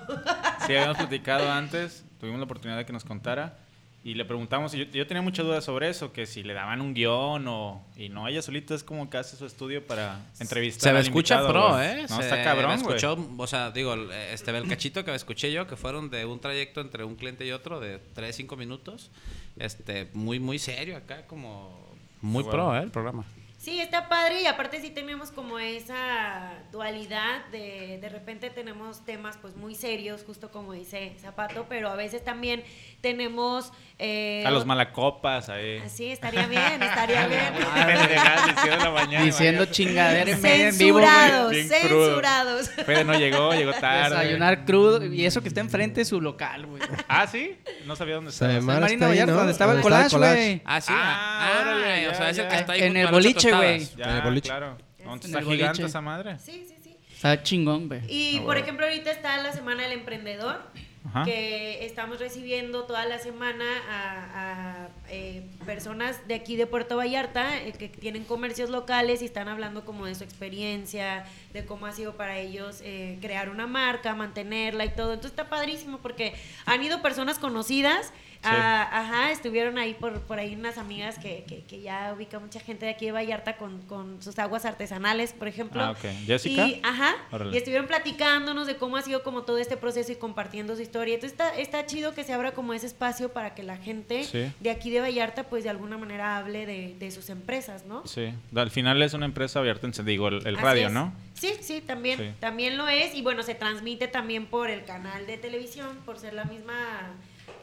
Sí, habíamos platicado antes, tuvimos la oportunidad de que nos contara y le preguntamos, y yo, yo tenía muchas dudas sobre eso, que si le daban un guion o... Y no, ella solita es como que hace su estudio para entrevistar Se me al escucha invitado, pro. ¿eh? No, Se está cabrón, escuchó, o sea, digo, este, el cachito que me escuché yo, que fueron de un trayecto entre un cliente y otro de 3, 5 minutos, este, muy, muy serio acá, como muy pro. ¿eh? El programa. Sí, está padre y aparte sí tenemos como esa dualidad de de repente tenemos temas pues muy serios, justo como dice Zapato, pero a veces también tenemos... eh, A los malacopas ahí. Sí, estaría bien, estaría bien. Pendejadas, diciendo en la mañana, Diciendo chingadera en medio en vivo. Censurados, Bien crudo. censurados. Fede no llegó, llegó tarde. Desayunar crudo. Y eso que está enfrente de su local, güey. Ah, ¿sí? No sabía dónde estaba. Donde estaba el collage, güey. Ah, sí. Ah, Ah, órale, o ya, sea, es el ya. que está ahí En el las boliche, güey. Boliche. claro. No, está el gigante boliche. esa madre. Sí, sí, sí. Está chingón, güey. Y Ah, por ejemplo, ahorita está la Semana del Emprendedor, Ajá. que estamos recibiendo toda la semana a, a, eh, personas de aquí de Puerto Vallarta eh, que tienen comercios locales y están hablando como de su experiencia, de cómo ha sido para ellos eh, crear una marca, mantenerla y todo. Entonces está padrísimo porque han ido personas conocidas. Ah, ajá, estuvieron ahí por, por ahí unas amigas que, que, que ya ubica mucha gente de aquí de Vallarta con, con sus aguas artesanales, por ejemplo. Ah, ok. ¿Jessica? Y, ajá, Órale. y estuvieron platicándonos de cómo ha sido como todo este proceso y compartiendo su historia. Entonces está, está chido que se abra como ese espacio para que la gente Sí. de aquí de Vallarta pues de alguna manera hable de, de sus empresas, ¿no? Sí. Al final es una empresa abierta, en- digo, el, el radio, es. ¿no? Sí, sí, también, Sí. también lo es y bueno, se transmite también por el canal de televisión, por ser la misma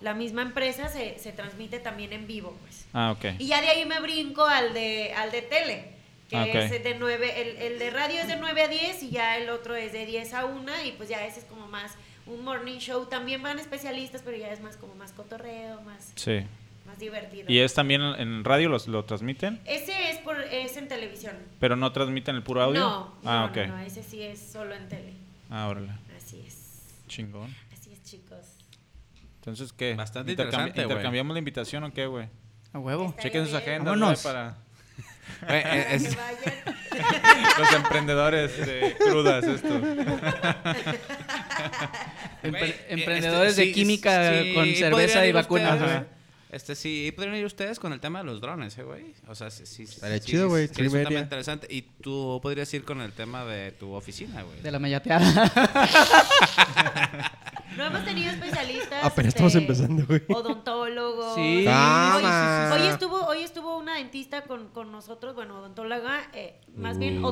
la misma empresa se, se transmite también en vivo, pues. Ah, ok. Y ya de ahí me brinco al de al de tele, que Ah, es de 9, el, el de radio es de 9 a 10 y ya el otro es de 10 a 1 y pues ya ese es como más un morning show, también van especialistas, pero ya es más como más cotorreo, más, Sí. más divertido. ¿Y es también en radio los, lo transmiten? Ese es por es en televisión. ¿Pero no transmiten el puro audio? No, Ah, no, ok. no, no, ese sí es solo en tele. Ah, órale. Así es. Chingón. Es. Entonces, ¿qué? Bastante Intercambi- interesante. ¿Intercambiamos la invitación o qué, güey? A huevo. Estaría Chequen sus agendas, güey, Vámonos. para Eh, eh, es- vayan. los emprendedores de crudas, esto. Empre- Güey, eh, emprendedores este, de sí, química sí, con cerveza y vacunas, ustedes, güey. Este, sí, podrían ir ustedes con el tema de los drones, ¿eh, güey? O sea, sí, sí. Estaría sí, chido, güey, sí, es un tema interesante. Y tú podrías ir con el tema de tu oficina, güey. De la mayateada. No hemos tenido especialistas. Apenas este, estamos empezando, güey. Odontólogos. Sí. Hoy, hoy estuvo, hoy estuvo una dentista con, con nosotros, bueno, odontóloga, eh, más bien Uh.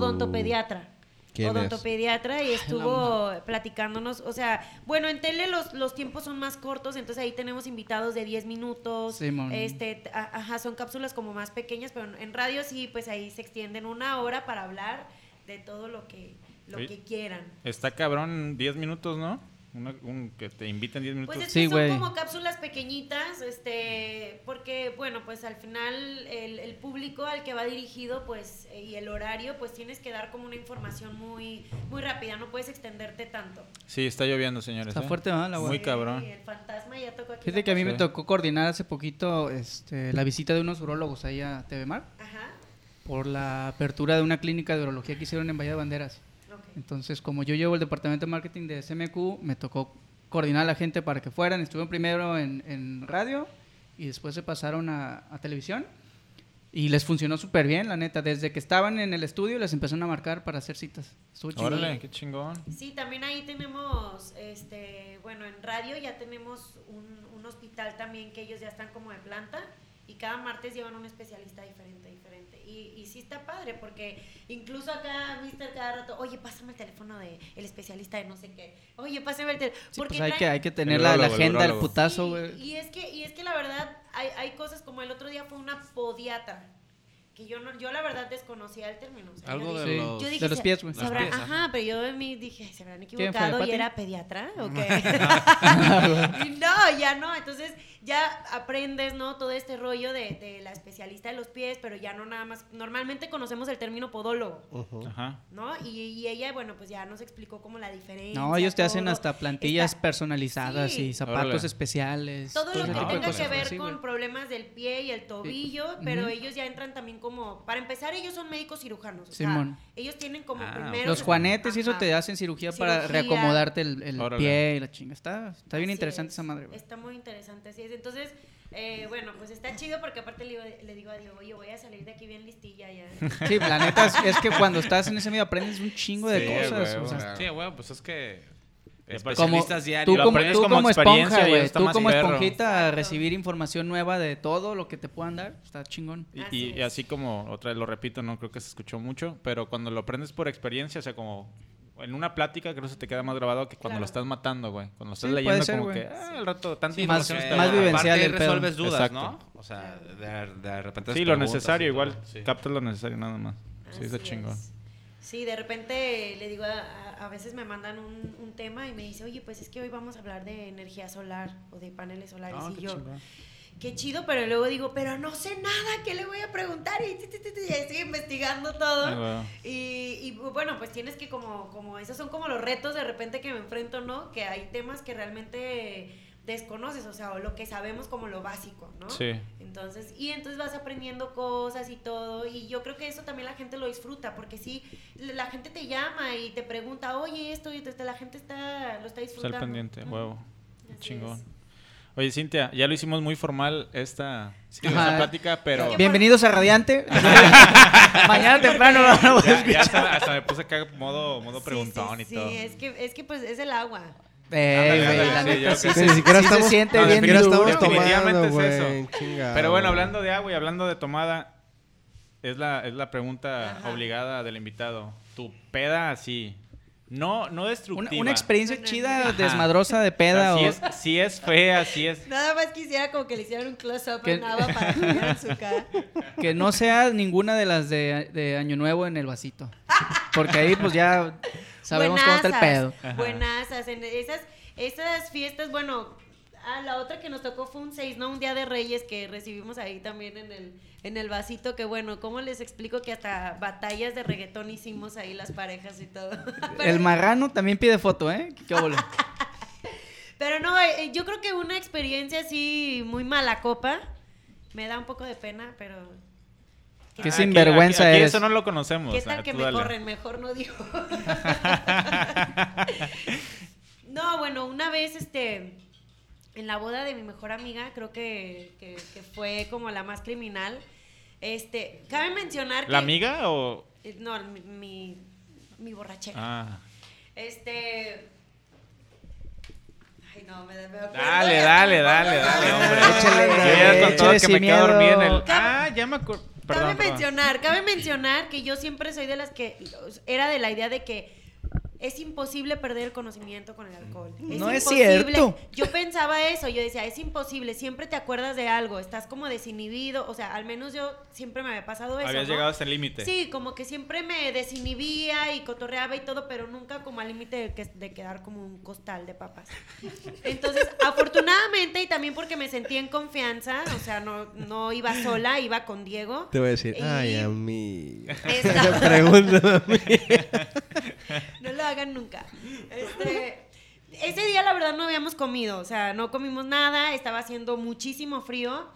Odontopediatra. Y estuvo platicándonos, o sea, bueno, en tele los, los tiempos son más cortos, entonces ahí tenemos invitados de 10 minutos, Simón. este, a- ajá, son cápsulas como más pequeñas, pero en radio sí, pues ahí se extienden una hora para hablar de todo lo que, lo que quieran. Está cabrón, 10 minutos, ¿no? Una- un, que te inviten 10 minutos. Pues es Sí, que son como cápsulas pequeñitas, este, porque, bueno, pues al final el, el público al que va dirigido, pues, eh, y el horario, pues tienes que dar como una información muy, muy rápida, no puedes extenderte tanto. Sí, está lloviendo, señores. Está ¿eh? fuerte. La Muy agua. cabrón. Sí, el fantasma ya tocó aquí. Fíjate que a mí me Sí. tocó coordinar hace poquito este, la visita de unos urólogos ahí a TV Mar puerta. Ajá, por la apertura de una clínica de urología que hicieron en Bahía de Banderas. Entonces, como yo llevo el departamento de marketing de SMQ, me tocó coordinar a la gente para que fueran. Estuvieron primero en, en radio y después se pasaron a, a televisión. Y les funcionó súper bien, la neta. Desde que estaban en el estudio les empezaron a marcar para hacer citas. Estuvo chingón. Órale, qué chingón. Sí, también ahí tenemos, este, bueno, en radio ya tenemos un, un hospital también que ellos ya están como de planta y cada martes llevan un especialista diferente, diferente. Y, y sí está padre porque incluso acá, mister, cada rato, oye, pásame el teléfono de el especialista de no sé qué. Oye, pásame el teléfono. Sí, pues hay que, hay que tener la, agenda, el urólogo. putazo, Sí, güey. y es que y es que la verdad hay, hay cosas como el otro día fue una podiatra que yo no yo la verdad desconocía el término o sea, Algo yo de dije- los... yo dije, de los "Se- pies, güey. ajá. pero yo de mí dije, ¿se habrán ¿Quién fue, equivocado y era pediatra o qué? y no, ya no, entonces ya aprendes, ¿no? Todo este rollo de, de la especialista de los pies, pero ya no nada más, normalmente conocemos el término podólogo, Ujú. Ajá. ¿no? Y, y ella, bueno, pues ya nos explicó como la diferencia. No, ellos te hacen hasta plantillas Está- personalizadas Sí. y zapatos Órale. especiales. Todo lo que tenga que ver Sí, con problemas del pie y el tobillo, pero ellos ya entran también como, para empezar, ellos son médicos cirujanos. O Simón. sea, ellos tienen como Ah, primero... Los juanetes y eso te hacen cirugía, para reacomodarte el, el pie y la chinga. Está, está bien Así interesante es. esa madre. Está muy interesante, así es. Entonces, eh, bueno, pues está chido porque aparte le, digo- le digo a Diego, oye, voy a salir de aquí bien listilla ya. Sí, la neta es, es que cuando estás en ese medio aprendes un chingo de Sí, cosas. güey, o sea, güey. Sí, güey, pues es que... Como- tú como, aprendes tú como como esponja, güey. Tú como perro. esponjita a recibir información nueva de todo lo que te puedan dar. Está chingón. Y, Así y- y así como, otra vez lo repito, no creo que se escuchó mucho, pero cuando lo aprendes por experiencia, o sea, como en una plática, creo que se te queda más grabado que cuando Claro. lo estás matando, güey. Cuando lo estás Sí, leyendo, ser, como que, ah, al rato, tanta Sí, más- está más buena. vivencial el pedo. resuelves dudas, Exacto. ¿no? O sea, de, de repente... Sí, lo necesario, igual, sí. captas lo necesario nada más. Sí, está chingón. es. Sí, de repente le digo, a, a- veces me mandan un, un tema y me dice, oye, pues es que hoy vamos a hablar de energía solar o de paneles solares. Ah, y qué yo, chingón. Qué chido, pero luego digo, pero no sé nada, ¿qué le voy a preguntar? Y, y ahí sigo investigando todo. Ah. Y, y, bueno, pues tienes que como, como, esos son como los retos de repente que me enfrento, ¿no? Que hay temas que realmente desconoces, o sea, o lo que sabemos como lo básico, ¿no? Sí. Entonces, y entonces vas aprendiendo cosas y todo, y yo creo que eso también la gente lo disfruta, porque sí, la gente te llama y te pregunta, oye, esto, y entonces la gente está, lo está Está disfrutando. al pendiente, huevo. Chingón. es. Oye, Cintia, ya lo hicimos muy formal esta, plática, pero... Bienvenidos a Radiante. Mañana temprano voy a Ya, ya escuchar. hasta, hasta me puse acá modo, modo Sí, preguntón sí, y sí, todo. es que, es que pues es el agua. Sí, sí, Ni siquiera sí se estamos, siente no, bien duro. estamos Definitivamente tomando, es eso. Chingado, Pero bueno, hablando de agua y hablando de tomada, es la, es la pregunta Ajá. obligada del invitado. Tu peda así, no, no Una, destructiva. una experiencia No, no, chida, Ajá. desmadrosa de O sea, peda. sí, o- es, sí es fea, sí es... Nada más quisiera como que le hicieran un close-up Que- en agua para que su cara. Que no sea ninguna de las de, de Año Nuevo en el vasito. Porque ahí pues ya sabemos cómo está el pedo. Buenazas, Buenazas. En esas, esas fiestas, bueno, ah, la otra que nos tocó fue un 6, ¿no? Un día de Reyes que recibimos ahí también en el, en el vasito. Que bueno, ¿cómo les explico que hasta batallas de reggaetón hicimos ahí las parejas y todo? El marrano también pide foto, ¿eh? ¿Qué óvole? Pero no, eh, yo creo que una experiencia así muy mala copa. Me da un poco de pena, pero. Qué ¿Qué, sinvergüenza aquí, aquí eres. eso no lo conocemos. ¿Qué tal que tú me dale. corren? Mejor no digo. no, bueno, una vez este. En la boda de mi mejor amiga, creo que, que- que fue como la más criminal. Este, cabe mencionar que. ¿La amiga o...? Eh, No, mi, mi, mi borrachera. Ah. Este. Ay, no, me, me Dale, dale, dale, dale, hombre. Échale, con todo que me quedo miedo. dormido en el... Cabe- Ah, ya me acuerdo. Cabe Perdón, perdón. mencionar, cabe mencionar que yo siempre soy de las que era de la idea de que es imposible perder el conocimiento con el alcohol. No es cierto. Yo pensaba eso, yo decía, es imposible, siempre te acuerdas de algo, estás como desinhibido, o sea, al menos yo siempre me había pasado eso. Habías ¿no? llegado hasta el límite. Sí, como que siempre me desinhibía y cotorreaba y todo, pero nunca como al límite de, que- de quedar como un costal de papas. Entonces, afortunadamente y también porque me sentía en confianza, o sea, no, no iba sola, iba con Diego. Te voy a decir, ay, a mí. Esta- Pregúntame a mí. hagan nunca. Este, ese día la verdad no habíamos comido, o sea, no comimos nada, estaba haciendo muchísimo frío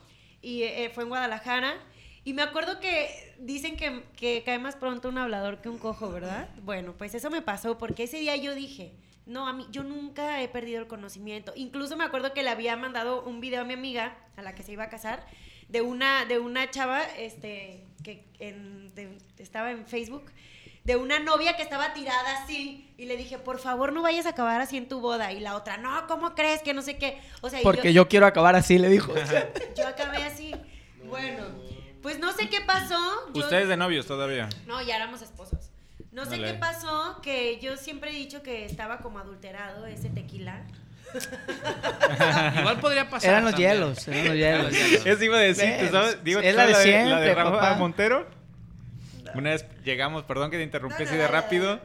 y eh, fue en Guadalajara. Y me acuerdo que dicen que, que cae más pronto un hablador que un cojo, ¿verdad? Bueno, pues eso me pasó porque ese día yo dije, no, a mí yo nunca he perdido el conocimiento. Incluso me acuerdo que le había mandado un video a mi amiga, a la que se iba a casar, de una, de una chava este, que en- de- estaba en Facebook, de una novia que estaba tirada así. Y le dije, por favor, no vayas a acabar así en tu boda. Y la otra, no, ¿cómo crees que no sé qué? O sea, Porque yo quiero acabar así, le dijo. yo acabé así. Bueno, pues no sé qué pasó. yo- Ustedes de novios todavía. No, ya éramos esposos. No sé Dale. qué pasó, que yo siempre he dicho que estaba como adulterado ese tequila. Igual podría pasar. Eran los también. hielos, eran los hielos. Eso iba a decir, ¿tú sabes? Digo, es ¿tú la de sabes la siempre, de Rafa papá. Montero. Una vez llegamos, perdón que te interrumpí así de rápido.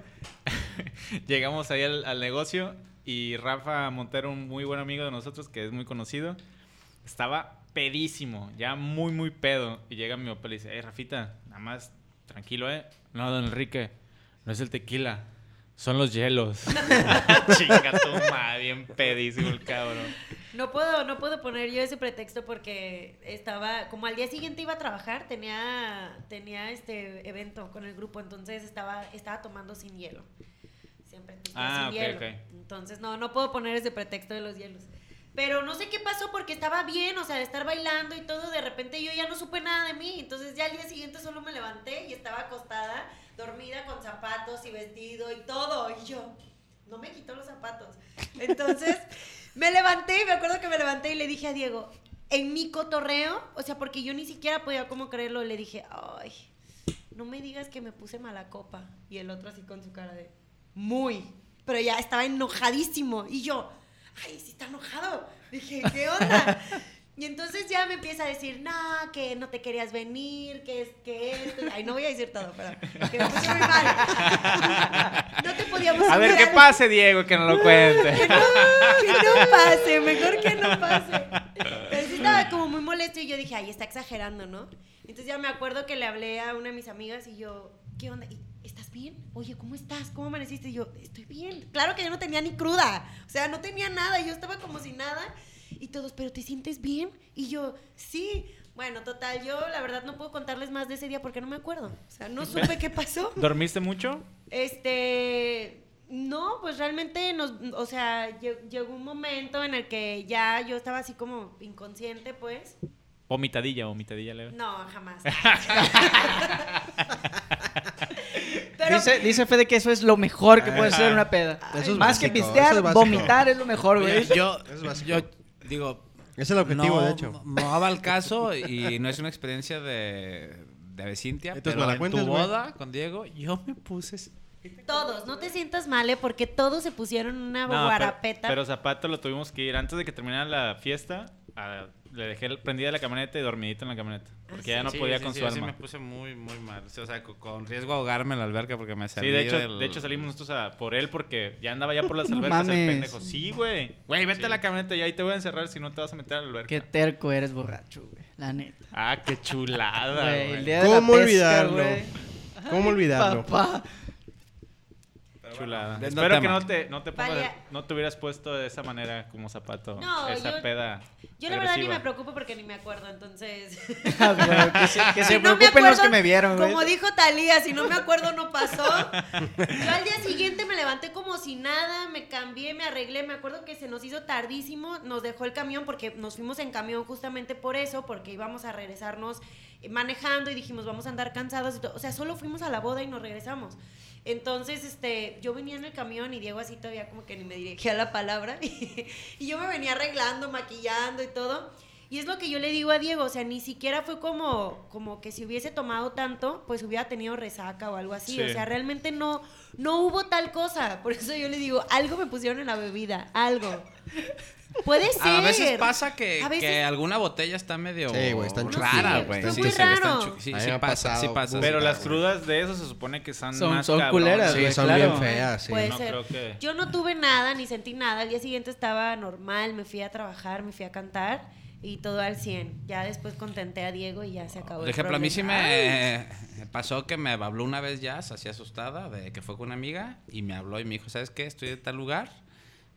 llegamos ahí al, al negocio y Rafa Montero, un muy buen amigo de nosotros que es muy conocido, estaba pedísimo, ya muy, muy pedo. Y llega mi papá y le dice, hey, Rafita, nada más, tranquilo, ¿eh? No, don Enrique, no es el tequila, son los hielos. Chinga madre, bien pedísimo el cabrón. No puedo, no puedo poner yo ese pretexto porque estaba, como al día siguiente iba a trabajar, tenía, tenía este evento con el grupo, entonces estaba, estaba tomando sin hielo. Siempre Ah, sin hielo. Entonces no, no puedo poner ese pretexto de los hielos. Pero no sé qué pasó porque estaba bien, o sea, de estar bailando y todo, de repente yo ya no supe nada de mí. Entonces ya al día siguiente solo me levanté y estaba acostada, dormida con zapatos y vestido y todo. Y yo, no me quitó los zapatos. Entonces me levanté y me acuerdo que me levanté y le dije a Diego, en mi cotorreo, o sea, porque yo ni siquiera podía como creerlo, le dije, ay, no me digas que me puse mala copa. Y el otro así con su cara de, muy. Pero ya estaba enojadísimo. Y yo, ay, sí está enojado. Dije, ¿qué onda? Y entonces ya me empieza a decir, no, que no te querías venir, que es que esto. Ay, no voy a decir todo, pero que me puse muy mal. No te podíamos A ver, que invitar. pase, Diego, que no lo cuente. Que no pase, mejor que no pase. Pero sí estaba como muy molesto y yo dije, ay, está exagerando, ¿no? Entonces ya me acuerdo que le hablé a una de mis amigas y yo, ¿qué onda? ¿Y- ¿Estás bien? Oye, ¿cómo estás? ¿Cómo amaneciste? Y yo, estoy bien. Claro que yo no tenía ni cruda. O sea, no tenía nada. Yo estaba como sin nada. Y todos, ¿pero te sientes bien? Y yo, sí. Bueno, total, yo la verdad no puedo contarles más de ese día porque no me acuerdo. O sea, no supe qué pasó. ¿Dormiste mucho? Este, no, pues realmente nos, o sea, lle- llegó un momento en el que ya yo estaba así como inconsciente, pues. Vomitadilla, vomitadilla leve. No, jamás. Pero Dice, dice Fede que eso es lo mejor que puede ser una peda. Eso es Más que pistear, es vomitar es lo mejor, güey. Yo, yo digo, Es el objetivo, no, de hecho. No va al caso y no es una experiencia de, de Avecintia, Entonces, pero ¿me la en cuentas, tu güey? boda con Diego, yo me puse... todos, no te sientas mal, ¿eh? porque todos se pusieron una No, pero, guarapeta. pero Zapato lo tuvimos que ir antes de que terminara la fiesta. A- le dejé prendida la camioneta y dormidito en la camioneta. Porque ya no Sí, podía sí, con sí, su yo sí alma. me puse muy, muy mal. O sea, co- con riesgo a ahogarme en la alberca porque me Sí, salí de hecho, del- de hecho salimos nosotros a- por él porque ya andaba ya por las No albercas el pendejo. Sí, güey. Güey, vete Sí. a la camioneta y ahí te voy a encerrar si no te vas a meter a la alberca. Qué terco eres borracho, güey. La neta. Ah, qué chulada, Güey, ¿Cómo pesca, olvidarlo? ¿Cómo olvidarlo? Papá. Chulada. volviendo Espero que no te, no te pongas, no te hubieras puesto de esa manera como zapato. No, esa yo- peda. yo la verdad ni me preocupo porque ni me acuerdo, entonces... Ah, que se, que Si se no me preocupen los que me vieron. Como dijo Talía, si no me acuerdo no pasó. Yo al día siguiente me levanté como si nada, me cambié, me arreglé. Me acuerdo que se nos hizo tardísimo, nos dejó el camión porque nos fuimos en camión justamente por eso, porque íbamos a regresarnos manejando y dijimos vamos a andar cansados. y todo. O sea, solo fuimos a la boda y nos regresamos. Entonces, este, yo venía en el camión y Diego así todavía como que ni me dirigía la palabra y, y yo me venía arreglando, maquillando y todo. Y es lo que yo le digo a Diego, o sea, ni siquiera fue como, como que si hubiese tomado tanto, pues hubiera tenido resaca o algo así. Sí. O sea, realmente no, no hubo tal cosa. Por eso yo le digo, algo me pusieron en la bebida, algo. Puede ser. A veces pasa que, veces- que alguna botella está medio Sí, güey, están rara, güey. Sí, sí, pasa, pasado, sí pasa. Pero Sí, las crudas de eso se supone que son, Son- más son culeras, Sí, güey, son claro. bien feas, sí. Puede No ser. creo que- Yo no tuve nada, ni sentí nada. Al día siguiente estaba normal, me fui a trabajar, me fui a cantar y todo al 100. Ya después contenté a Diego y ya se acabó. Por el ejemplo, a mí sí me pasó que me habló una vez ya, así asustada, de que fue con una amiga y me habló y me dijo, ¿sabes qué? Estoy en tal lugar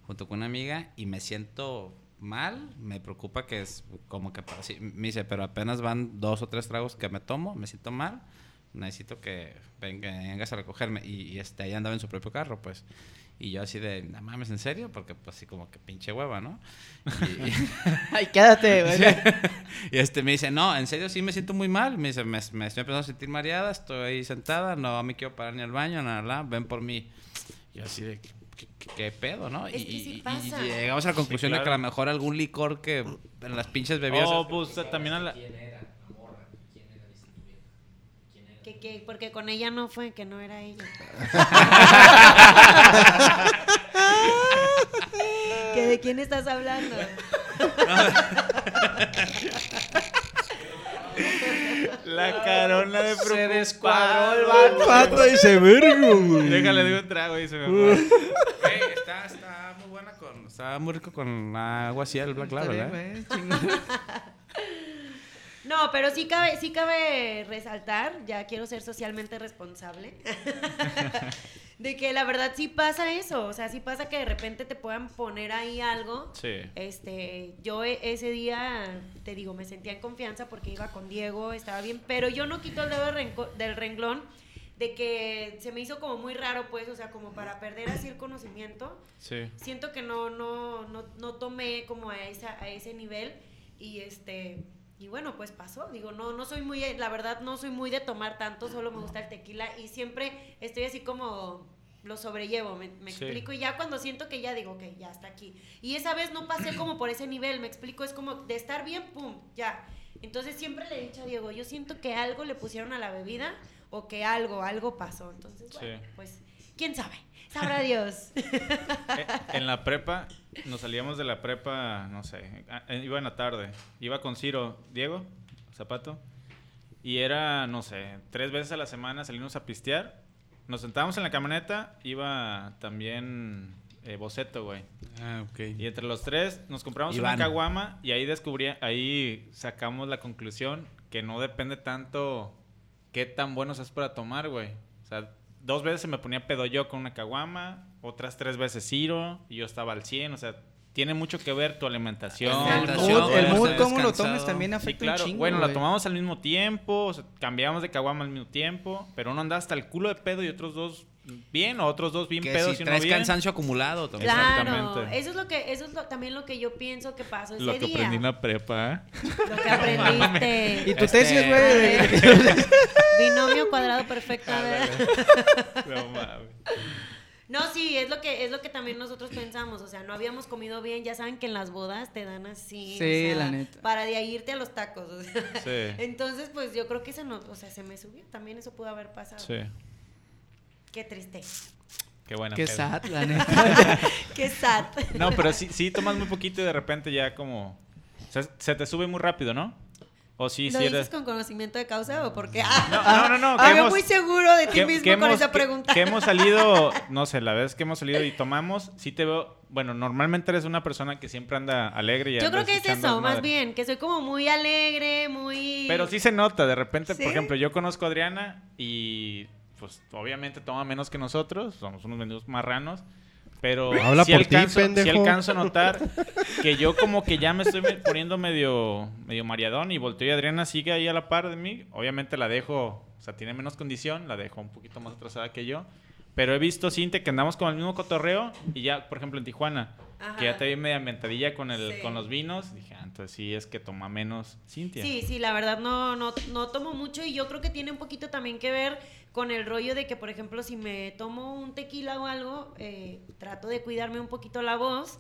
junto con una amiga y me siento mal, me preocupa que es como que me dice, pero apenas van dos o tres tragos que me tomo, me siento mal, necesito que venga- vengas a recogerme y, y, este ahí andaba en su propio carro, pues. Y yo así de, no mames, ¿en serio? Porque pues así como que pinche hueva, ¿no? Y- y- Ay, quédate, güey. y este me dice, no, en serio sí me siento muy mal. Me dice, me, me estoy empezando a sentir mareada, estoy ahí sentada, no me quiero parar ni al baño, nada, nada, ven por mí. Y yo así de, ¿qué, pedo, no? Es que y, sí llegamos a la conclusión de que a lo mejor algún licor que en las pinches bebidas... Oh, pues también a la... Que, que- porque con ella no fue, que no era ella. ¿Que ¿De quién estás hablando? La carona de Se descuadró el preocupado. Pato dice, verga, güey. Déjale de un trago y se me está, está muy buena con... Está muy rico con agua así, el Black Label, ¿eh? No, pero sí cabe, sí cabe resaltar, ya quiero ser socialmente responsable, de que la verdad sí pasa eso, o sea, sí pasa que de repente te puedan poner ahí algo. Sí. Este, yo e- ese día, te digo, me sentía en confianza porque iba con Diego, estaba bien, pero yo no quito el dedo del renglón de que se me hizo como muy raro, pues, o sea, como para perder así el conocimiento. Sí. Siento que no, no, no, no tomé como a, esa, a ese nivel y este... Y bueno, pues pasó. Digo, no, no soy muy, la verdad, no soy muy de tomar tanto, solo me gusta el tequila y siempre estoy así como lo sobrellevo, me, me Sí. explico. Y ya cuando siento que ya digo, ok, ya está aquí. Y esa vez no pasé como por ese nivel, me explico, es como de estar bien, pum, ya. Entonces siempre le he dicho a Diego, yo siento que algo le pusieron a la bebida o que algo, algo pasó. Entonces, bueno, Sí. pues, quién sabe, sabrá Dios. En la prepa, nos salíamos de la prepa, no sé, eh, iba en la tarde. Iba con Ciro, Diego, Zapato, y era, no sé, tres veces a la semana salimos a pistear. Nos sentábamos en la camioneta, iba también eh, Boceto, güey. Ah, ok. Y entre los tres nos compramos Iván. una caguama y ahí descubrí, ahí sacamos la conclusión que no depende tanto qué tan buenos es para tomar, güey. O sea, dos veces se me ponía pedo yo con una caguama, otras tres veces Ciro y yo estaba al 100, o sea, tiene mucho que ver tu alimentación. El Alimentación, mood, el cómo lo tomes también Sí, afecta claro. un chingo, bueno, la tomamos al mismo tiempo, o sea, cambiamos de caguama al mismo tiempo, pero uno andaba hasta el culo de pedo y otros dos bien, o otros dos bien Que pedos si y uno traes bien. cansancio acumulado también. Claro, Exactamente. eso es lo que, eso es lo- también lo que yo pienso que pasó ese Lo que día. aprendí en la prepa, ¿eh? Lo que aprendiste. Y tu Este- tesis, güey. de- Binomio cuadrado perfecto. ¿verdad? No mames. No, sí, es lo que es lo que también nosotros pensamos, o sea, no habíamos comido bien, ya saben que en las bodas te dan así, o Sí, sea, la neta. para de ahí irte a los tacos, o sea. Sí. Entonces, pues yo creo que se nos, o sea, se me subió, también eso pudo haber pasado. Sí. Qué triste. Qué buena Qué sad, la neta. Qué sad. No, pero sí, sí tomas muy poquito y de repente ya como... se te sube muy rápido, ¿no? O sí, ¿Lo sí dices eres... con conocimiento de causa o porque No, no, no, no, que Ah, hemos- muy seguro de ti que- mismo que con hemos- esa pregunta. Que, hemos salido, no sé, la vez que hemos salido y tomamos, sí te veo... Bueno, normalmente eres una persona que siempre anda alegre y Yo creo que es eso, más bien, que soy como muy alegre, muy... Pero sí se nota, de repente, ¿Sí? por ejemplo, yo conozco a Adriana y pues obviamente toma menos que nosotros, somos unos menús marranos, pero Habla sí por alcanzo, alcanzo a notar que yo como que ya me estoy poniendo medio, medio mareadón y volteo y Adriana sigue ahí a la par de mí, obviamente la dejo, o sea, tiene menos condición, la dejo un poquito más atrasada que yo, pero he visto, Cintia, que andamos con el mismo cotorreo y ya, por ejemplo, en Tijuana, que ya Ajá. te vi media mentadilla con, el, Sí. con los vinos, dije, ah, entonces sí es que toma menos Cintia. Sí, sí, la verdad no, no, no tomo mucho y yo creo que tiene un poquito también que ver con el rollo de que, por ejemplo, si me tomo un tequila o algo, eh, trato de cuidarme un poquito la voz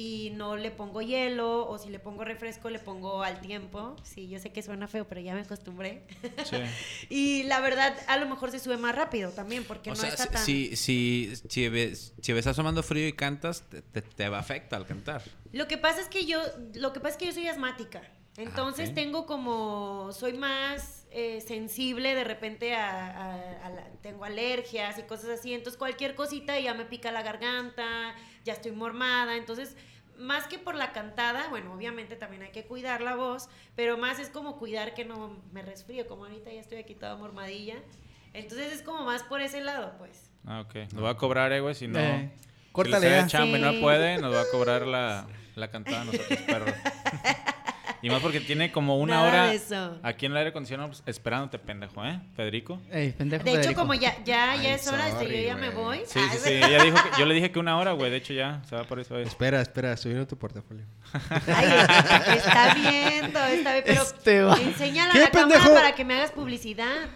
y no le pongo hielo o si le pongo refresco le pongo al tiempo. Sí, yo sé que suena feo, pero ya me acostumbré. Sí. y la verdad, a lo mejor se sube más rápido también porque O no sea, está tan... si, si, si, ves- si estás tomando frío y cantas, te, te, te va a afectar al cantar. Lo que pasa es que yo, lo que pasa es que yo soy asmática. Entonces ok. tengo como, soy más eh, sensible de repente a, a- a la- tengo alergias y cosas así. Entonces cualquier cosita ya me pica la garganta, ya estoy mormada. Entonces, más que por la cantada, bueno, obviamente también hay que cuidar la voz, pero más es como cuidar que no me resfrío, como ahorita ya estoy aquí toda mormadilla. Entonces es como más por ese lado, pues. Ah, ok. Nos va a cobrar, eh, güey, si no... Eh, si córtale le ya. y no puede, nos va a cobrar la, la cantada a nosotros, perros. y más porque tiene como una Nada hora de eso. aquí en el aire acondicionado pues, esperándote, pendejo, ¿eh? Federico. Ey, pendejo De hecho, Federico. como ya, ya, ya Ay, es hora, este, yo ya me güey. voy. Sí, Ah, sí, sí. Ella dijo que, yo le dije que una hora, güey. De hecho, ya se va por eso. Es. Espera, espera, viendo tu portafolio. Ay, está viendo, está bien, pero Este va. enséñala a ¿Qué, la cámara pendejo? para que me hagas publicidad.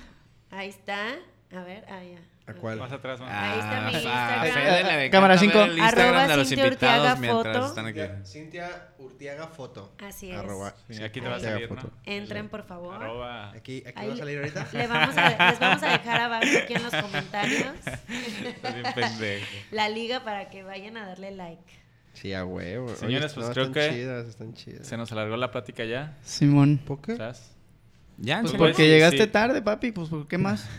Ahí está. A ver, ahí ya. ¿A cuál? Más atrás, ¿no? Ahí está mi Ah, Instagram. Cámara ver cinco. El Instagram Arroba de los Cintia mientras foto. están aquí. Cintia Urtiaga Foto. Así es. Arroba. Sí, aquí te va a Urtiaga salir, ¿no? Foto. Entren, por favor. Arroba. Aquí, aquí Ahí va a salir ahorita. Le vamos a, les vamos a dejar abajo aquí en los comentarios bien la liga para que vayan a darle like. Sí, a huevo. Señores, pues creo están que chidas, están chidas. Se nos alargó la plática ya. Simón. ¿Por qué? ¿Sabes? Ya, Pues ¿en Pues, porque llegaste sí. tarde, papi, pues ¿por qué más?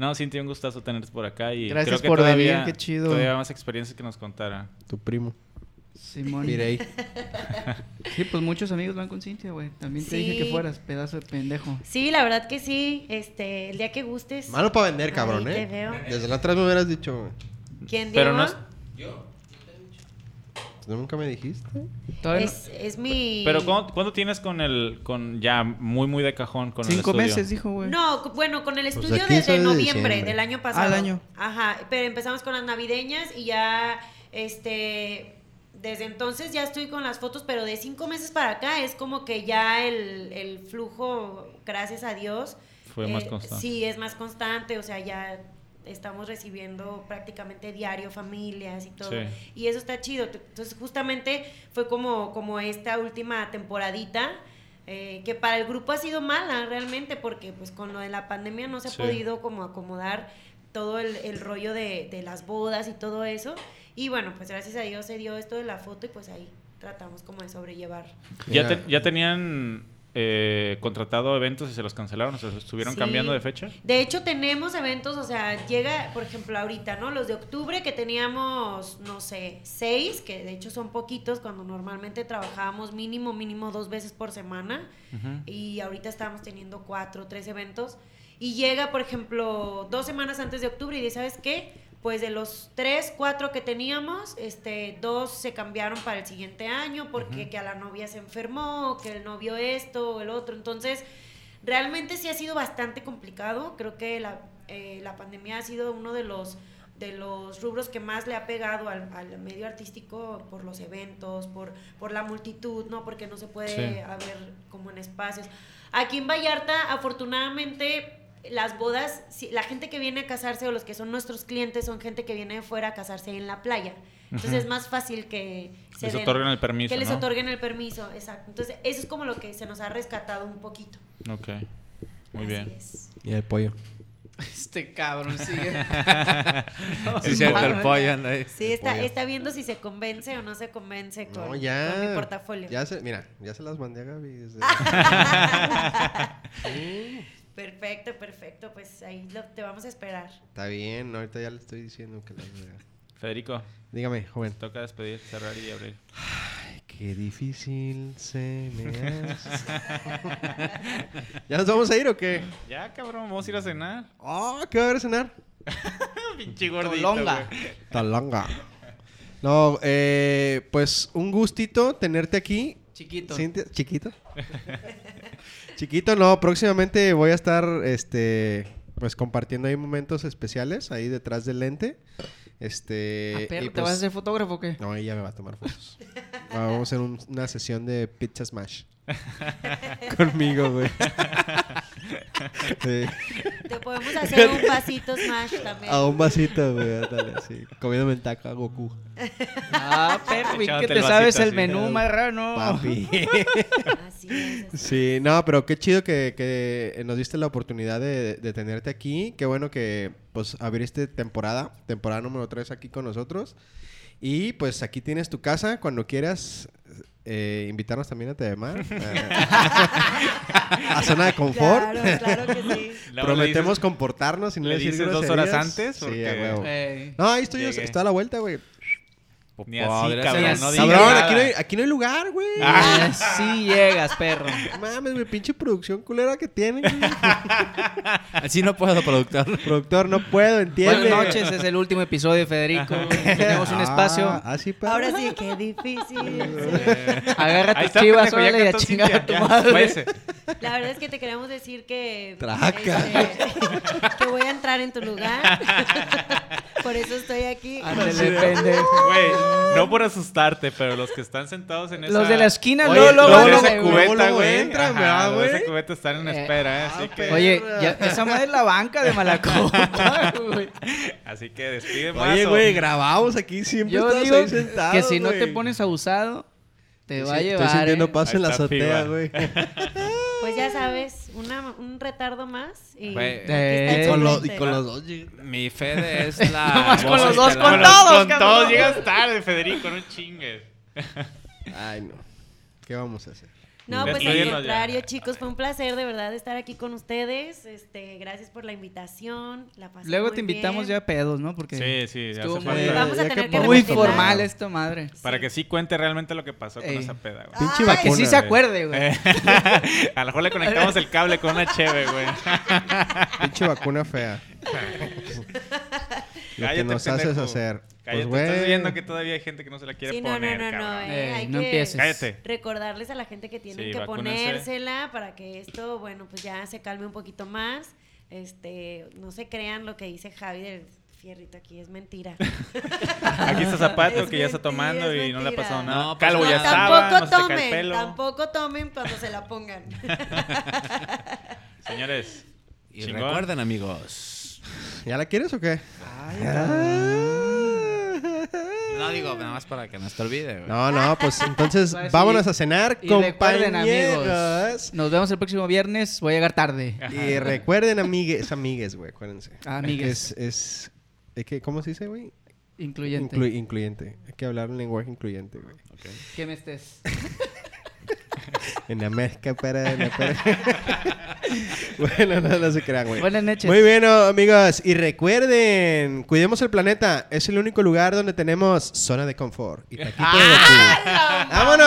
No, Cintia, un gustazo tenerte por acá. Y Gracias creo que por todavía, venir, qué chido. Todavía más experiencias que nos contara. Tu primo. Simón. Mirei. Sí, pues muchos amigos van con Cintia, güey. También te dije que fueras, pedazo de pendejo. Sí, la verdad que sí. Este, el día que gustes. Malo para vender, cabrón, ¿eh? te veo. Desde la atrás me hubieras dicho, güey. ¿Quién Pero Diego? no es- ¿Tú nunca me dijiste? Es, es mi. Pero ¿cuándo, cuándo tienes con el... con ya muy, muy de cajón con el Cinco estudio? meses, dijo, güey. No, bueno, con el estudio desde de noviembre diciembre. del año pasado. El año. Ajá, pero empezamos con las navideñas y ya, este, desde entonces ya estoy con las fotos, pero de cinco meses para acá es como que ya el, el flujo, gracias a Dios. Fue más eh, constante. Sí, es más constante, o sea, ya estamos recibiendo prácticamente diario familias y todo. Sí. Y eso está chido. Entonces, justamente fue como, como esta última temporadita. eh, que para el grupo ha sido mala realmente porque pues con lo de la pandemia no se ha Sí. podido como acomodar todo el, el rollo de, de las bodas y todo eso y bueno pues gracias a Dios se dio esto de la foto y pues ahí tratamos como de sobrellevar ¿Ya, te- ya tenían eh, contratado eventos y se los cancelaron? ¿O sea, estuvieron Sí. cambiando de fecha? De hecho, tenemos eventos, o sea, llega, por ejemplo, ahorita, ¿no? Los de octubre que teníamos, no sé, seis, que de hecho son poquitos, cuando normalmente trabajábamos mínimo, mínimo dos veces por semana. Y ahorita estamos teniendo cuatro, tres eventos. Y llega, por ejemplo, dos semanas antes de octubre y dice, ¿sabes qué? Pues de los tres, cuatro que teníamos, este, dos se cambiaron para el siguiente año porque que a la novia se enfermó, que el novio esto o el otro. Entonces, realmente sí ha sido bastante complicado. Creo que la, eh, la pandemia ha sido uno de los de los rubros que más le ha pegado al, al medio artístico por los eventos, por, por la multitud, ¿no? Porque no se puede Sí. haber como en espacios. Aquí en Vallarta, afortunadamente, las bodas, si- la gente que viene a casarse o los que son nuestros clientes son gente que viene de fuera a casarse en la playa. Entonces es más fácil que se Les den- otorguen el permiso, Que les ¿no? otorguen el permiso, exacto. Entonces eso es como lo que se nos ha rescatado un poquito. Ok. Muy Así bien. es. Y el pollo. Este cabrón sigue. Sí, cierto, el pollo anda ahí. Sí, está, pollo. está viendo si se convence o no se convence con, No, ya. con mi portafolio. Ya se, mira, ya se las mandé a Gaby. desde- Sí, Perfecto, perfecto. Pues ahí lo- te vamos a esperar. está bien, ahorita ya le estoy diciendo que vea. Federico, Dígame, joven. toca despedir, cerrar y abrir. Ay, qué difícil se me hace. ¿Ya nos vamos a ir o qué? Ya, cabrón, vamos a ir a cenar. Oh, ¿qué va a haber a cenar? Pinche gordito, Tolonga. güey. Talanga. No, eh, pues un gustito tenerte aquí. Chiquito. Cintia- chiquito. chiquito, no, próximamente voy a estar este pues compartiendo ahí momentos especiales ahí detrás del lente. Este Ah, perro, y, ¿Te pues, vas a hacer fotógrafo o qué? No, ella me va a tomar fotos. Vamos a hacer un- una sesión de pizza smash. conmigo, güey. Sí. Te podemos hacer un vasito smash también. A un vasito, güey, ándale, sí. Comiéndome el taco a Goku. Ah, perro, ¿y Echándote que el te sabes el así. menú, marrano? Papi. Así es. Sí, no, pero qué chido que, que nos diste la oportunidad de, de tenerte aquí. Qué bueno que pues abriste temporada, temporada número 3 aquí con nosotros. Y pues aquí tienes tu casa cuando quieras eh, invitarnos también a TVMA. a zona de confort. Claro, claro que sí. Prometemos comportarnos y no le decir dices dos horas antes, Sí, porque- a huevo. Ey. No, ahí estoy yo, está a la vuelta, güey. Ni así, Podría cabrón, ser no así. digas Cabrón, nada. aquí no, hay, aquí no hay lugar, güey. Ah, sí llegas, perro. Mames, güey, pinche producción culera que tienen. güey. Así no puedo, productor. Productor, no puedo, entiende. Buenas noches, es el último episodio, Federico. Tenemos un espacio. Ah, sí, perro. Ahora sí, qué difícil. Agarra ahí tus está, chivas, pendejo, ya órale, y a cantó chingar a Cintia, tu ya, madre. váyase. La verdad es que te queremos decir que. Traca. este, que voy a entrar en tu lugar. Por eso estoy aquí. Ándale, pendejo. Güey, no por asustarte, pero los que están sentados en esa... Los de la esquina, Oye, luego, luego, en luego, esa cubeta, güey. entran, Ajá, ¿verdad, los de esa güey? cubeta están en Eh, espera, ¿eh? Así ah, que... Oye, ya, esa madre es la banca de Malacopa, güey. Así que despide Oye, güey, grabamos aquí siempre. Yo estás digo ahí sentado, que si no te pones abusado, te va a llevar. Estoy sintiendo ¿eh? paso en la azotea, güey. Pues ya sabes, una, un retardo más. Y eh, Y con, los, y con los dos. Mi Fede es la. Nomás con los dos, con todos, con cabrón. todos llegas tarde, Federico, no chingues. Ay, no. ¿Qué vamos a hacer? No, pues al ya. contrario, chicos, fue un placer de verdad estar aquí con ustedes. Este, gracias por la invitación. La pasé Luego muy te invitamos bien. ya a pedos, ¿no? Porque Sí, sí, hace muy, falta. Vamos a Ya tener que que muy formal esta madre. Para que sí cuente realmente lo que pasó con Ey. esa peda, güey. Pinche Para que sí se acuerde, güey. Eh, a lo mejor le conectamos el cable con una cheve, güey. Pinche vacuna fea. Lo que Cállate, nos pendejo. haces hacer. Cállate, Pues, estás viendo que todavía hay gente que no se la quiere Sí, no, no, poner, no, no, cabrón. eh, hay no que empieces. Cállate. recordarles a la gente que tienen Sí, que vacúnense. ponérsela para que esto, bueno, pues ya se calme un poquito más. Este, no se crean lo que dice Javi del fierrito aquí, es mentira. Aquí está Zapato Es que ya está tomando es y no le ha pasado nada. No, pues Calvo no, ya estaba, tampoco no se cae el tomen, pelo. tampoco tomen cuando se la pongan. Señores, Y chingón. recuerden, amigos. ¿Ya la quieres o qué? No digo nada más para que no se te olvide, güey. No, no, pues entonces decir, vámonos a cenar, Y recuerden, amigos, nos vemos el próximo viernes. Voy a llegar tarde. Y recuerden, amigues, amigues, güey, acuérdense. Ah, amigues. Es, es, es que, ¿cómo se dice, güey? Incluyente. Inclu- incluyente. Hay que hablar un lenguaje incluyente, güey. que me estés. En la mezcla para... la para- bueno, no, no se crean, güey. Buenas noches. Muy bien, oh, amigos. Y recuerden, cuidemos el planeta. Es el único lugar donde tenemos zona de confort. Y taquito de Goku. ¡Vámonos!